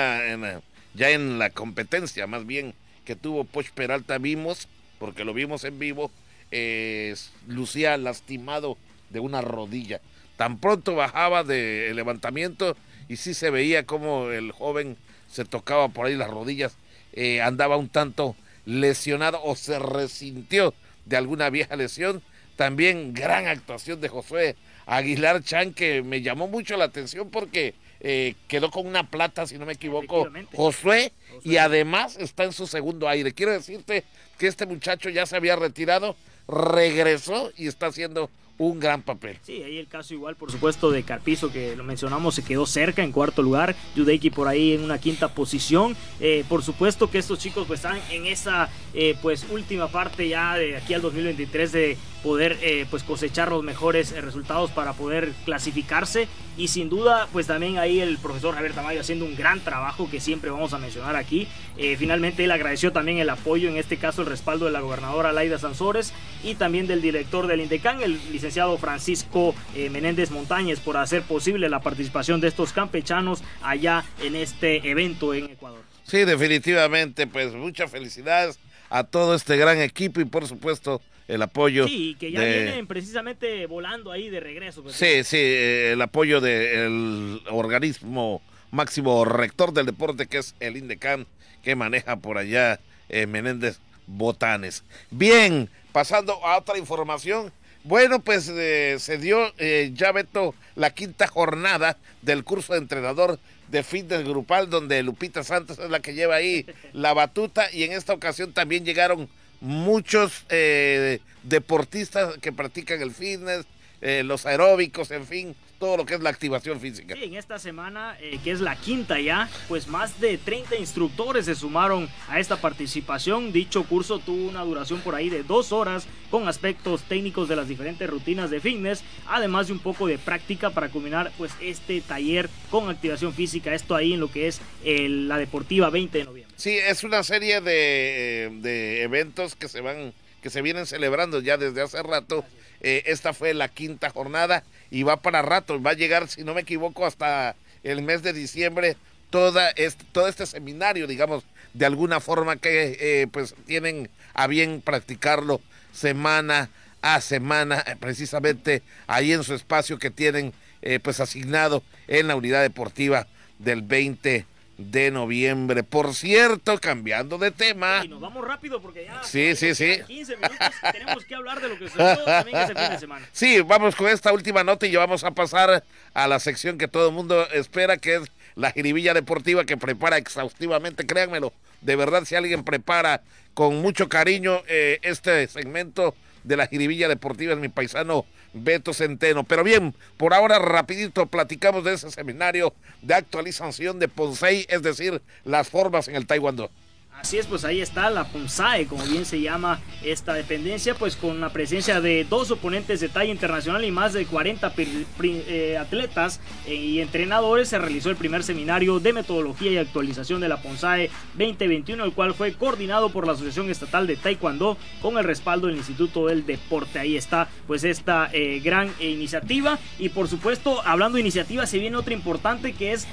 ya en la competencia más bien que tuvo Poch Peralta vimos, porque lo vimos en vivo, lucía lastimado de una rodilla. Tan pronto bajaba del levantamiento y sí se veía como el joven se tocaba por ahí las rodillas, eh, andaba un tanto lesionado o se resintió de alguna vieja lesión. También gran actuación de Josué Aguilar Chan que me llamó mucho la atención porque eh, quedó con una plata, si no me equivoco, Josué, y además está en su segundo aire. Quiero decirte que este muchacho ya se había retirado, regresó y está haciendo un gran papel. Sí, ahí el caso igual, por supuesto, de Carpizo, que lo mencionamos, se quedó cerca en cuarto lugar, Yudeiki por ahí en una quinta posición. Eh, por supuesto que estos chicos pues están en esa eh, pues última parte ya de aquí al 2023 de poder eh, pues cosechar los mejores resultados para poder clasificarse y sin duda pues también ahí el profesor Javier Tamayo haciendo un gran trabajo que siempre vamos a mencionar aquí. finalmente él agradeció también el apoyo, en este caso el respaldo de la gobernadora Laida Sansores y también del director del INDECAN, el licenciado Francisco eh, Menéndez Montañez por hacer posible la participación de estos campechanos allá en este evento en Ecuador. Sí, definitivamente, pues muchas felicidades a todo este gran equipo y por supuesto el apoyo. Sí, que ya vienen precisamente volando ahí de regreso. Pues. Sí, sí, eh, el apoyo del organismo máximo rector del deporte que es el INDECAN que maneja por allá eh, Menéndez Botanes. Bien, pasando a otra información, bueno, pues eh, se dio eh, ya Beto la quinta jornada del curso de entrenador de fitness grupal donde Lupita Santos es la que lleva ahí la batuta y en esta ocasión también llegaron muchos eh, deportistas que practican el fitness, los aeróbicos, en fin, todo lo que es la activación física. Sí, en esta semana, eh, que es la quinta ya, pues más de 30 instructores se sumaron a esta participación. Dicho curso tuvo una duración por ahí de dos horas con aspectos técnicos de las diferentes rutinas de fitness, además de un poco de práctica para culminar pues este taller con activación física. Esto ahí en lo que es la Deportiva 20 de noviembre. Sí, es una serie de, de eventos que se van, que se vienen celebrando ya desde hace rato. Eh, esta fue la quinta jornada y va para rato, va a llegar, si no me equivoco, hasta el mes de diciembre toda este, todo este seminario, digamos, de alguna forma que eh, pues tienen a bien practicarlo semana a semana, eh, precisamente ahí en su espacio que tienen pues asignado en la unidad deportiva del 20 de noviembre. Por cierto, cambiando de tema. Y nos vamos rápido porque ya. Sí, sí, sí. 15 minutos tenemos que hablar de lo que sucedió también ese fin de semana. Sí, vamos con esta última nota y ya vamos a pasar a la sección que todo el mundo espera, que es la jiribilla deportiva que prepara exhaustivamente, créanmelo. De verdad, si alguien prepara con mucho cariño eh, este segmento de la jiribilla deportiva es mi paisano Beto Centeno. Pero bien, por ahora rapidito platicamos de ese seminario de actualización de Ponsei, es decir, las formas en el Taekwondo. Así es, pues ahí está la PUNSAE, como bien se llama esta dependencia, pues con la presencia de dos oponentes de talla internacional y más de 40 eh, atletas eh, y entrenadores, se realizó el primer seminario de metodología y actualización de la PUNSAE 2021, el cual fue coordinado por la Asociación Estatal de Taekwondo con el respaldo del Instituto del Deporte. Ahí está, pues esta eh, gran iniciativa y por supuesto, hablando de iniciativa, se viene otra importante que es,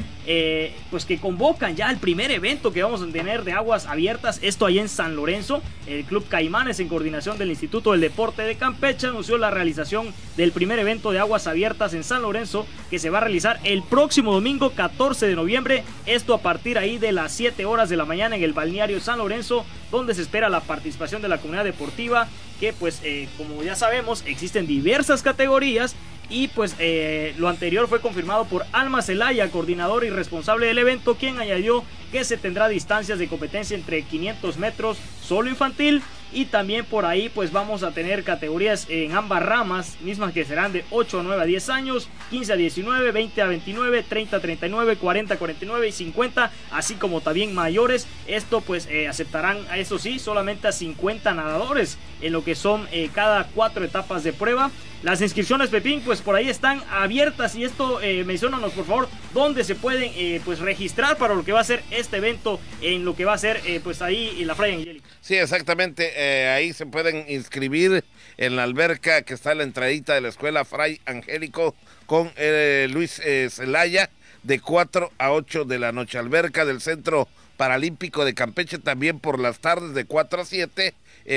pues que convocan ya el primer evento que vamos a tener de aguas abiertas. Esto ahí en San Lorenzo. El Club Caimanes, en coordinación del Instituto del Deporte de Campeche, anunció la realización del primer evento de aguas abiertas en San Lorenzo, que se va a realizar el próximo domingo 14 de noviembre. Esto a partir ahí de las 7 horas de la mañana en el balneario San Lorenzo, donde se espera la participación de la comunidad deportiva, que pues eh, como ya sabemos existen diversas categorías y pues eh, lo anterior fue confirmado por Alma Celaya, coordinador y responsable del evento, quien añadió que se tendrá distancias de competencia entre 500 metros solo infantil y también por ahí pues vamos a tener categorías en ambas ramas, mismas que serán de 8 a 9 a 10 años, 15 a 19, 20 a 29, 30 a 39, 40 a 49 y 50, así como también mayores. Esto pues eh, aceptarán, eso sí, solamente a 50 nadadores en lo que son eh, cada cuatro etapas de prueba. Las inscripciones, Pepín, pues por ahí están abiertas y esto, eh, mencionanos por favor, dónde se pueden eh, pues registrar para lo que va a ser este evento en lo que va a ser eh, pues ahí en la Fray Angélica. Sí, exactamente, eh, ahí se pueden inscribir en la alberca que está en la entradita de la escuela Fray Angélico con Luis Zelaya de 4 a 8 de la noche. Alberca del Centro Paralímpico de Campeche también por las tardes de 4 a 7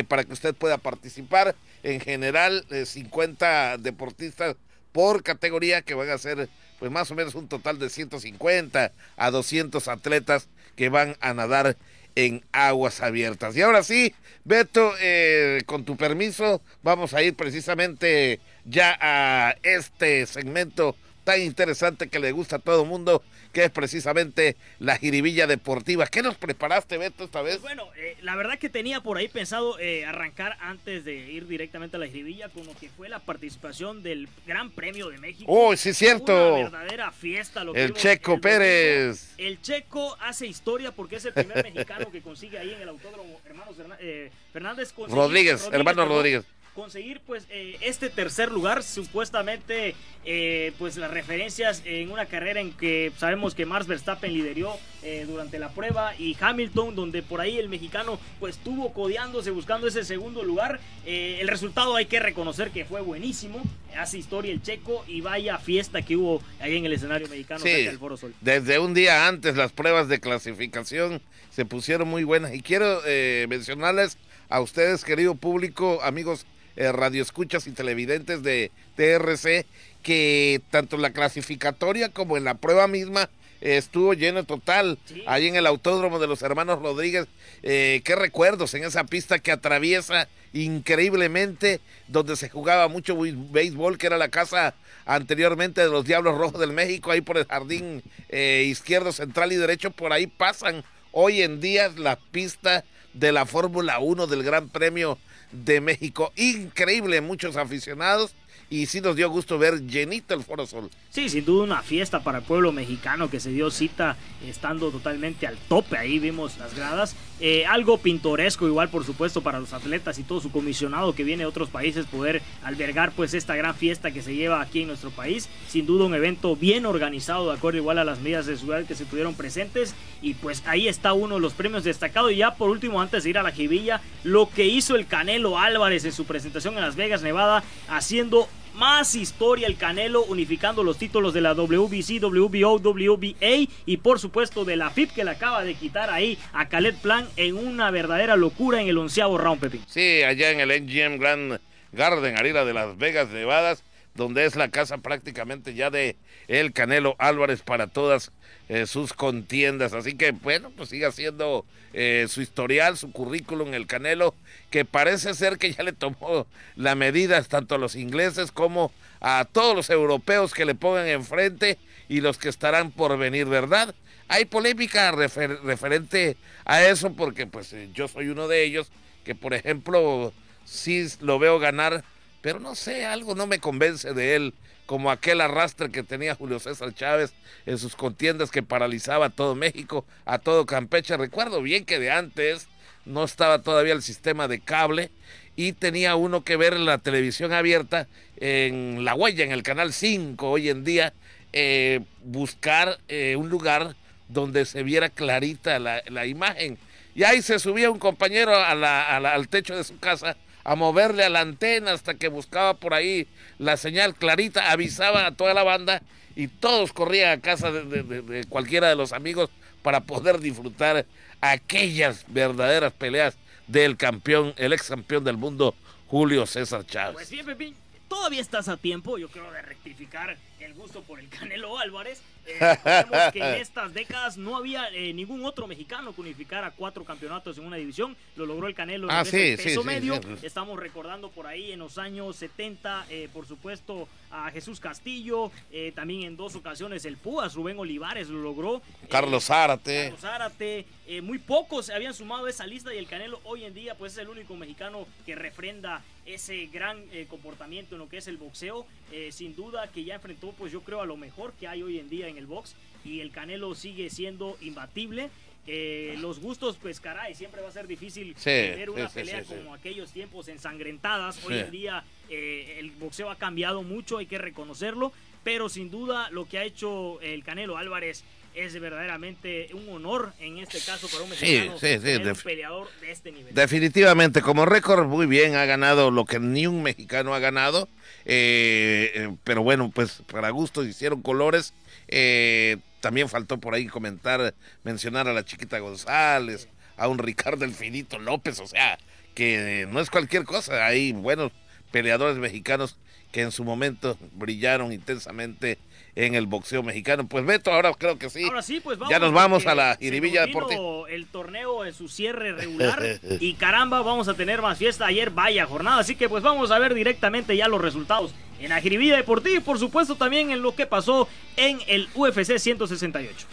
para que usted pueda participar en general 50 eh, deportistas por categoría que van a ser pues más o menos un total de 150 a 200 atletas que van a nadar en aguas abiertas. Y ahora sí, Beto, eh, con tu permiso, vamos a ir precisamente ya a este segmento tan interesante que le gusta a todo el mundo, que es precisamente la jiribilla deportiva. ¿Qué nos preparaste, Beto, esta vez? Pues bueno, eh, la verdad que tenía por ahí pensado eh, arrancar antes de ir directamente a la jiribilla con lo que fue la participación del Gran Premio de México. ¡Oh, sí, cierto! Una verdadera fiesta. Lo el Checo Pérez. El Checo hace historia porque es el primer mexicano que consigue ahí en el autódromo Hermanos eh, Fernández. Rodríguez, Rodríguez, hermano Rodríguez conseguir pues eh, este tercer lugar supuestamente eh, pues las referencias en una carrera en que sabemos que Max Verstappen lideró eh, durante la prueba y Hamilton donde por ahí el mexicano pues estuvo codeándose buscando ese segundo lugar. El resultado hay que reconocer que fue buenísimo. Hace historia el checo y vaya fiesta que hubo ahí en el escenario mexicano del Foro Sol. desde un día antes las pruebas de clasificación se pusieron muy buenas. Y quiero mencionarles a ustedes querido público amigos eh, radioescuchas y televidentes de TRC que tanto la clasificatoria como en la prueba misma estuvo lleno total ahí en el autódromo de los hermanos Rodríguez. Eh, qué recuerdos en esa pista que atraviesa increíblemente, donde se jugaba mucho béisbol, que era la casa anteriormente de los Diablos Rojos del México, ahí por el jardín eh, izquierdo, central y derecho, por ahí pasan hoy en día la pista de la Fórmula 1 del Gran Premio de México. Increíble, muchos aficionados y sí nos dio gusto ver llenito el Foro Sol. Sí, sin duda una fiesta para el pueblo mexicano que se dio cita estando totalmente al tope. Ahí vimos las gradas. Eh, algo pintoresco igual, por supuesto, para los atletas y todo su comisionado que viene de otros países poder albergar pues esta gran fiesta que se lleva aquí en nuestro país. Sin duda un evento bien organizado, de acuerdo igual a las medidas de seguridad que se tuvieron presentes. Y pues ahí está uno de los premios destacados. Y ya por último, antes de ir a la Jivilla, lo que hizo el Canelo Álvarez en su presentación en Las Vegas, Nevada, haciendo más historia el Canelo, unificando los títulos de la WBC, WBO, WBA y por supuesto de la FIP que le acaba de quitar ahí a Khaled Plan en una verdadera locura en el onceavo round, Pepín. Sí, allá en el MGM Grand Garden, arriba de Las Vegas, Nevadas, donde es la casa prácticamente ya de el Canelo Álvarez para todas eh, sus contiendas. Así que, bueno, pues sigue haciendo eh, su historial, su currículum, el Canelo, que parece ser que ya le tomó la medida tanto a los ingleses como a todos los europeos que le pongan enfrente y los que estarán por venir, ¿verdad? Hay polémica referente a eso porque pues eh, yo soy uno de ellos que, por ejemplo, sí lo veo ganar, pero no sé, algo no me convence de él como aquel arrastre que tenía Julio César Chávez en sus contiendas que paralizaba a todo México, a todo Campeche. Recuerdo bien que de antes no estaba todavía el sistema de cable y tenía uno que ver la televisión abierta en La Huella, en el Canal 5 hoy en día, eh, buscar eh, un lugar donde se viera clarita la, imagen. Y ahí se subía un compañero al techo de su casa a moverle a la antena hasta que buscaba por ahí la señal clarita, avisaba a toda la banda y todos corrían a casa de, cualquiera de los amigos para poder disfrutar aquellas verdaderas peleas del campeón, el ex campeón del mundo, Julio César Chávez. Pues bien, Pepín, todavía estás a tiempo, yo creo, de rectificar el gusto por el Canelo Álvarez. Eh, que en estas décadas no había eh, ningún otro mexicano que unificara cuatro campeonatos en una división. Lo logró el Canelo en ah, el peso medio. Estamos recordando por ahí en los años 70, eh, por supuesto, a Jesús Castillo. también en dos ocasiones el Púas, Rubén Olivares lo logró. Carlos Zárate. Carlos Zárate. muy pocos se habían sumado a esa lista y el Canelo hoy en día pues es el único mexicano que refrenda ese gran comportamiento en lo que es el boxeo. sin duda que ya enfrentó pues yo creo a lo mejor que hay hoy en día en el box y el Canelo sigue siendo imbatible. Eh, los gustos, pues caray, siempre va a ser difícil ver una pelea como aquellos tiempos ensangrentadas. Hoy en día eh, el boxeo ha cambiado mucho, hay que reconocerlo, pero sin duda lo que ha hecho el Canelo Álvarez es verdaderamente un honor en este caso para un mexicano un peleador de este nivel. Definitivamente, como récord muy bien ha ganado lo que ni un mexicano ha ganado, eh, pero bueno, pues para gusto hicieron colores eh, también faltó por ahí comentar, mencionar a la chiquita González, a un Ricardo Elfinito López, o sea, que no es cualquier cosa, hay buenos peleadores mexicanos que en su momento brillaron intensamente en el boxeo mexicano. Pues Beto, ahora creo que sí. Ahora sí, pues Ya nos vamos a la Iribilla Deportiva. El torneo en su cierre regular y caramba, vamos a tener más fiesta. Ayer vaya jornada, así que pues vamos a ver directamente ya los resultados en Agirivilla Deportiva y por supuesto también en lo que pasó en el UFC 168.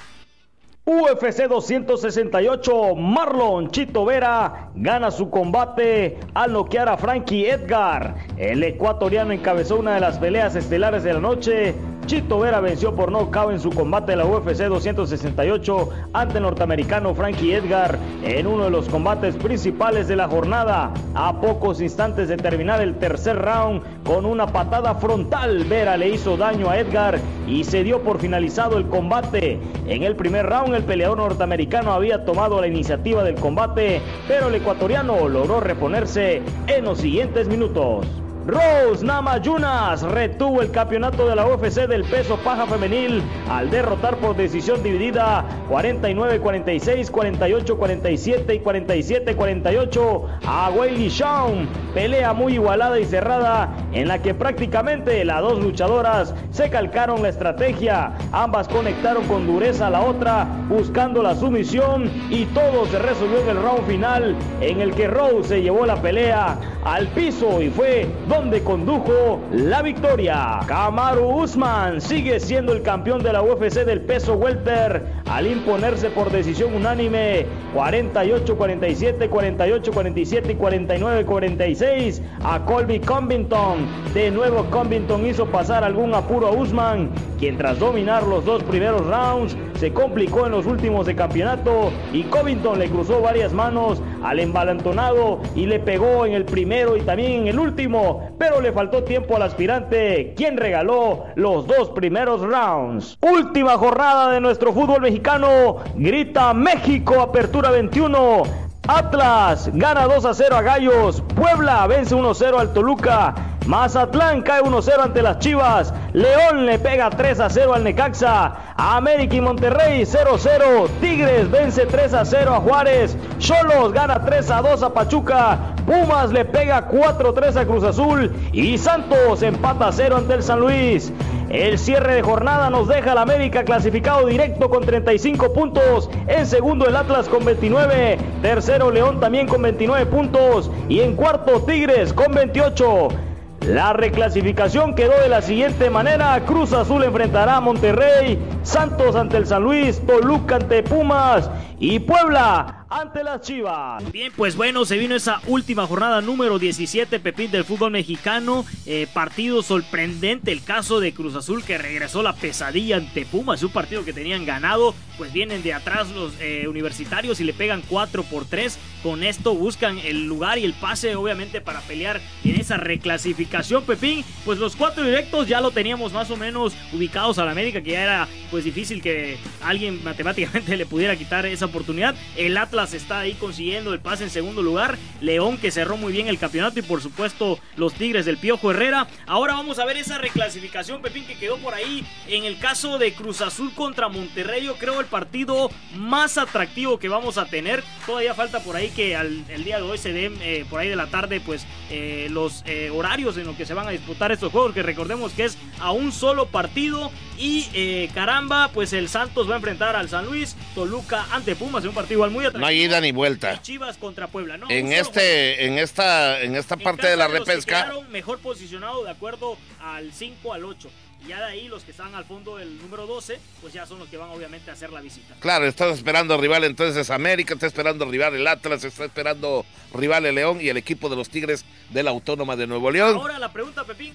UFC 268, Marlon Chito Vera gana su combate al noquear a Frankie Edgar. El ecuatoriano encabezó una de las peleas estelares de la noche Chito Vera venció por nocaut en su combate de la UFC 268 ante el norteamericano Frankie Edgar en uno de los combates principales de la jornada. A pocos instantes de terminar el tercer round con una patada frontal, Vera le hizo daño a Edgar y se dio por finalizado el combate. En el primer round el peleador norteamericano había tomado la iniciativa del combate, pero el ecuatoriano logró reponerse en los siguientes minutos. Rose Namayunas retuvo el campeonato de la UFC del peso paja femenil al derrotar por decisión dividida 49-46, 48-47 y 47-48 a Weili Shawn. Pelea muy igualada y cerrada en la que prácticamente las dos luchadoras se calcaron la estrategia. Ambas conectaron con dureza a la otra buscando la sumisión y todo se resolvió en el round final en el que Rose se llevó la pelea al piso y fue donde condujo la victoria. Kamaru Usman sigue siendo el campeón de la UFC del peso welter al imponerse por decisión unánime 48-47, 48-47 y 49-46 a Colby Covington. De nuevo Covington hizo pasar algún apuro a Usman, quien dominar los dos primeros rounds se complicó en los últimos de campeonato y Covington le cruzó varias manos al embalantonado y le pegó en el primero y también en el último, pero le faltó tiempo al aspirante, quien regaló los dos primeros rounds. Última jornada de nuestro fútbol mexicano, grita México, apertura 21. Atlas gana 2 a 0 a Gallos. Puebla vence 1 0 al Toluca. Mazatlán cae 1-0 ante las Chivas. León le pega 3-0 al Necaxa. América y Monterrey 0-0. Tigres vence 3-0 a Juárez. Cholos gana 3-2 a Pachuca. Pumas le pega 4-3 a Cruz Azul. Y Santos empata 0 ante el San Luis. El cierre de jornada nos deja al América clasificado directo con 35 puntos. En segundo el Atlas con 29. Tercero León también con 29 puntos. Y en cuarto Tigres con 28. La reclasificación quedó de la siguiente manera. Cruz Azul enfrentará a Monterrey, Santos ante el San Luis, Toluca ante Pumas y Puebla ante las Chivas. Bien, pues bueno, se vino esa última jornada número 17, Pepín del fútbol mexicano. Eh, partido sorprendente, el caso de Cruz Azul que regresó la pesadilla ante Pumas, un partido que tenían ganado. Pues vienen de atrás los eh, universitarios y le pegan 4 por 3. Con esto buscan el lugar y el pase, obviamente, para pelear en esa reclasificación, Pepín. Pues los cuatro directos ya lo teníamos más o menos ubicados a la América, que ya era pues difícil que alguien matemáticamente le pudiera quitar esa oportunidad. El Atlas está ahí consiguiendo el pase en segundo lugar. León que cerró muy bien el campeonato y por supuesto los Tigres del Piojo Herrera. Ahora vamos a ver esa reclasificación, Pepín, que quedó por ahí. En el caso de Cruz Azul contra Monterrey, yo creo el partido más atractivo que vamos a tener. Todavía falta por ahí que al, el día de hoy se den eh, por ahí de la tarde pues eh, los eh, horarios en los que se van a disputar estos juegos, que recordemos que es a un solo partido y caramba, pues el Santos va a enfrentar al San Luis, Toluca ante Pumas, es un partido igual muy atractivo ida ni vuelta. Chivas contra Puebla, ¿no? En este, en esta, en esta parte de la repesca. mejor posicionado de acuerdo al 5 al 8. Y ya de ahí los que están al fondo del número 12, pues ya son los que van obviamente a hacer la visita. Claro, estás esperando rival entonces América, está esperando rival el Atlas, está esperando rival el León y el equipo de los Tigres de la Autónoma de Nuevo León. Ahora la pregunta, Pepín,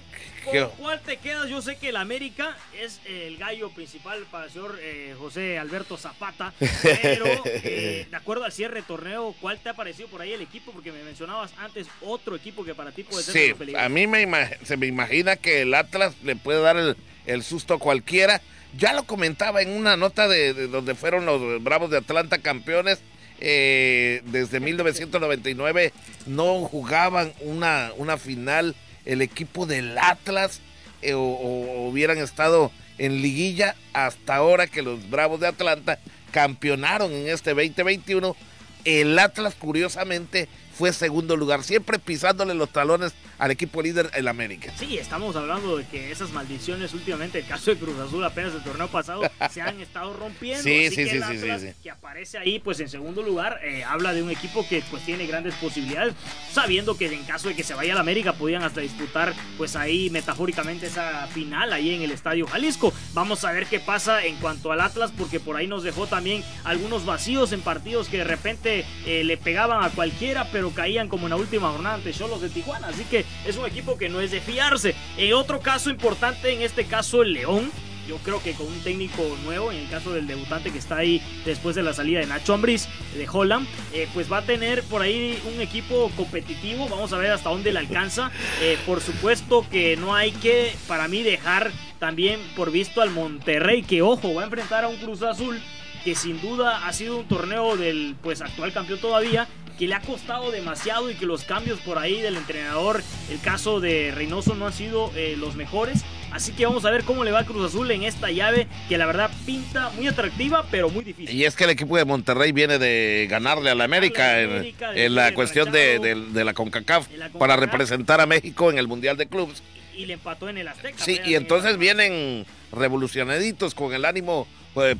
¿con cuál te quedas? Yo sé que el América es el gallo principal para el señor eh, José Alberto Zapata, pero eh, de acuerdo al cierre de torneo, ¿cuál te ha parecido por ahí el equipo? Porque me mencionabas antes otro equipo que para ti puede ser sí, a mí me se me imagina que el Atlas le puede dar el el susto cualquiera. Ya lo comentaba en una nota de, donde fueron los Bravos de Atlanta campeones. Eh, desde 1999 no jugaban una, una final el equipo del Atlas eh, o, hubieran estado en liguilla hasta ahora que los Bravos de Atlanta campeonaron en este 2021. El Atlas curiosamente fue segundo lugar, siempre pisándole los talones al equipo líder, el América. Sí, estamos hablando de que esas maldiciones últimamente, el caso de Cruz Azul apenas el torneo pasado, se han estado rompiendo. Sí, sí, sí, sí, sí, Que aparece ahí, pues en segundo lugar, eh, habla de un equipo que pues tiene grandes posibilidades, sabiendo que en caso de que se vaya al América, podían hasta disputar, pues ahí metafóricamente esa final ahí en el Estadio Jalisco. Vamos a ver qué pasa en cuanto al Atlas, porque por ahí nos dejó también algunos vacíos en partidos que de repente eh, le pegaban a cualquiera, pero caían como en la última jornada ante Cholos de Tijuana. Así que es un equipo que no es de fiarse. En otro caso importante, en este caso el León, yo creo que con un técnico nuevo, en el caso del debutante que está ahí después de la salida de Nacho Ambriz de Holland, eh, pues va a tener por ahí un equipo competitivo. Vamos a ver hasta dónde le alcanza. Eh, por supuesto que no hay que, para mí, dejar también por visto al Monterrey, que ojo, va a enfrentar a un Cruz Azul que sin duda ha sido un torneo del pues actual campeón todavía que le ha costado demasiado y que los cambios por ahí del entrenador, el caso de Reynoso no han sido eh, los mejores. Así que vamos a ver cómo le va a Cruz Azul en esta llave que la verdad pinta muy atractiva, pero muy difícil. Y es que el equipo de Monterrey viene de ganarle a la América, en, la cuestión de, la CONCACAF para representar a México en el Mundial de Clubes. Y, le empató en el Azteca. Sí, y entonces vienen revolucionaditos con el ánimo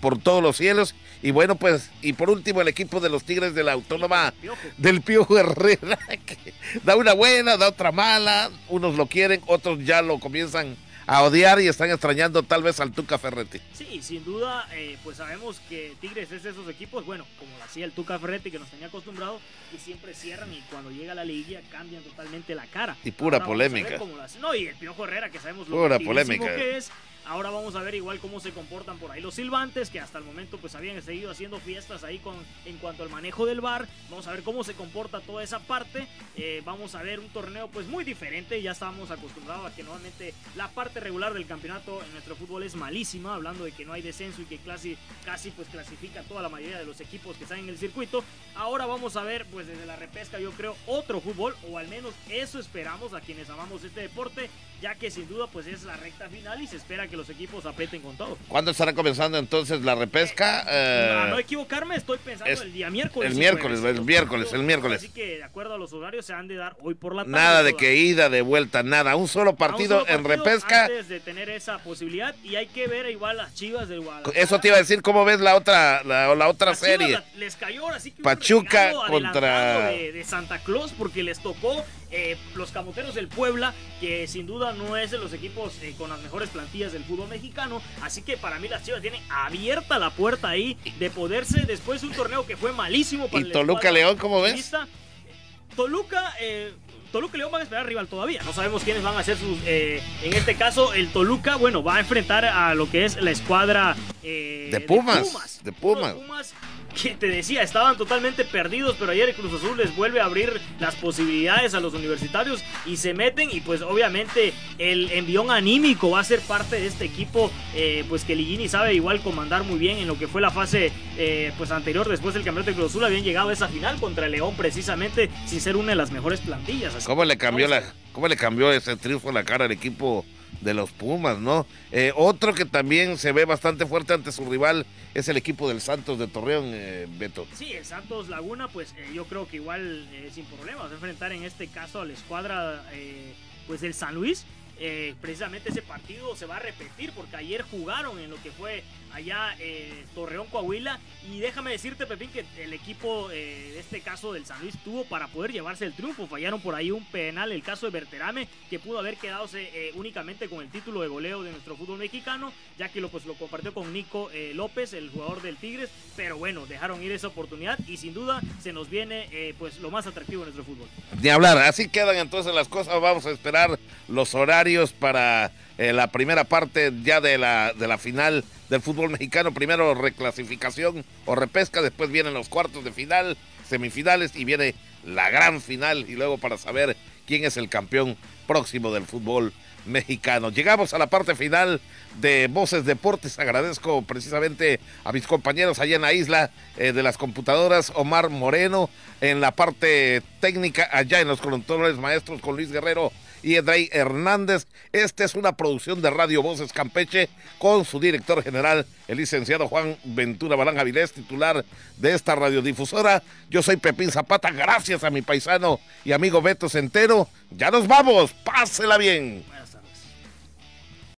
por todos los cielos. Y bueno, pues, y por último, el equipo de los Tigres de la Autónoma del Piojo Herrera, que da una buena, da otra mala. Unos lo quieren, otros ya lo comienzan a odiar y están extrañando tal vez al Tuca Ferretti. Sí, sin duda, eh, pues sabemos que Tigres es de esos equipos, bueno, como lo hacía el Tuca Ferretti que nos tenía acostumbrado, y siempre cierran y cuando llega la liguilla cambian totalmente la cara. Y pura polémica. No, y el Piojo Herrera que sabemos lo pura polémica. que es Ahora vamos a ver igual cómo se comportan por ahí los silbantes, que hasta el momento pues habían seguido haciendo fiestas ahí con, en cuanto al manejo del bar. Vamos a ver cómo se comporta toda esa parte. Eh, vamos a ver un torneo pues muy diferente. Ya estábamos acostumbrados a que normalmente la parte regular del campeonato en nuestro fútbol es malísima, hablando de que no hay descenso y que casi, casi pues clasifica toda la mayoría de los equipos que están en el circuito. Ahora vamos a ver pues desde la repesca yo creo otro fútbol, o al menos eso esperamos a quienes amamos este deporte, ya que sin duda pues es la recta final y se espera que los equipos aprieten con todo. ¿Cuándo estará comenzando entonces la repesca? Eh, no equivocarme, estoy pensando el día miércoles. El miércoles, el miércoles, el miércoles. Así que de acuerdo a los horarios se han de dar hoy por la tarde. Nada de que ida, de vuelta, nada. Un solo partido, en repesca. Antes de tener esa posibilidad y hay que ver igual las chivas del Guadalajara. Eso te iba a decir, ¿cómo ves la otra, la, la otra serie? les cayó así que Pachuca contra. De, de Santa Claus porque les tocó eh, los Camoteros del Puebla, que sin duda no es de los equipos eh, con las mejores plantillas del fútbol mexicano. Así que para mí las Chivas tienen abierta la puerta ahí de poderse, después de un torneo que fue malísimo para ¿Y Toluca León, cómo ves? Toluca, eh, Toluca y León van a esperar rival todavía. No sabemos quiénes van a ser sus. en este caso, el Toluca, bueno, va a enfrentar a lo que es la escuadra de Pumas. De Pumas. De Pumas que te decía, estaban totalmente perdidos, pero ayer el Cruz Azul les vuelve a abrir las posibilidades a los universitarios y se meten y pues obviamente el envión anímico va a ser parte de este equipo, eh, pues que Ligini sabe igual comandar muy bien en lo que fue la fase eh, pues anterior, después del campeonato de Cruz Azul habían llegado a esa final contra el León precisamente sin ser una de las mejores plantillas. ¿Cómo le cambió la, cómo le cambió ese triunfo la cara al equipo? De los Pumas, ¿no? Eh, otro que también se ve bastante fuerte ante su rival es el equipo del Santos de Torreón, eh, Beto. Sí, el Santos Laguna, pues eh, yo creo que igual sin problemas enfrentar en este caso a la escuadra pues del San Luis. precisamente ese partido se va a repetir porque ayer jugaron en lo que fue allá eh, Torreón, Coahuila. Y déjame decirte, Pepín, que el equipo, eh, de este caso del San Luis, tuvo para poder llevarse el triunfo. Fallaron por ahí un penal, el caso de Berterame, que pudo haber quedado eh, únicamente con el título de goleo de nuestro fútbol mexicano, ya que lo, pues, lo compartió con Nico López, el jugador del Tigres. Pero bueno, dejaron ir esa oportunidad y sin duda se nos viene pues lo más atractivo de nuestro fútbol. Ni hablar, así quedan entonces las cosas. Vamos a esperar los horarios para la primera parte ya de la, de la final del fútbol mexicano. Primero reclasificación o repesca, después vienen los cuartos de final, semifinales y viene la gran final y luego para saber quién es el campeón próximo del fútbol mexicano. Llegamos a la parte final de Voces Deportes. Agradezco precisamente a mis compañeros allá en la isla eh, de las computadoras, Omar Moreno, en la parte técnica, allá en los controles maestros con Luis Guerrero y Edrey Hernández. Esta es una producción de Radio Voces Campeche con su director general, el licenciado Juan Ventura Balán Avilés, titular de esta radiodifusora. Yo soy Pepín Zapata, gracias a mi paisano y amigo Beto Centero. Ya nos vamos, pásela bien.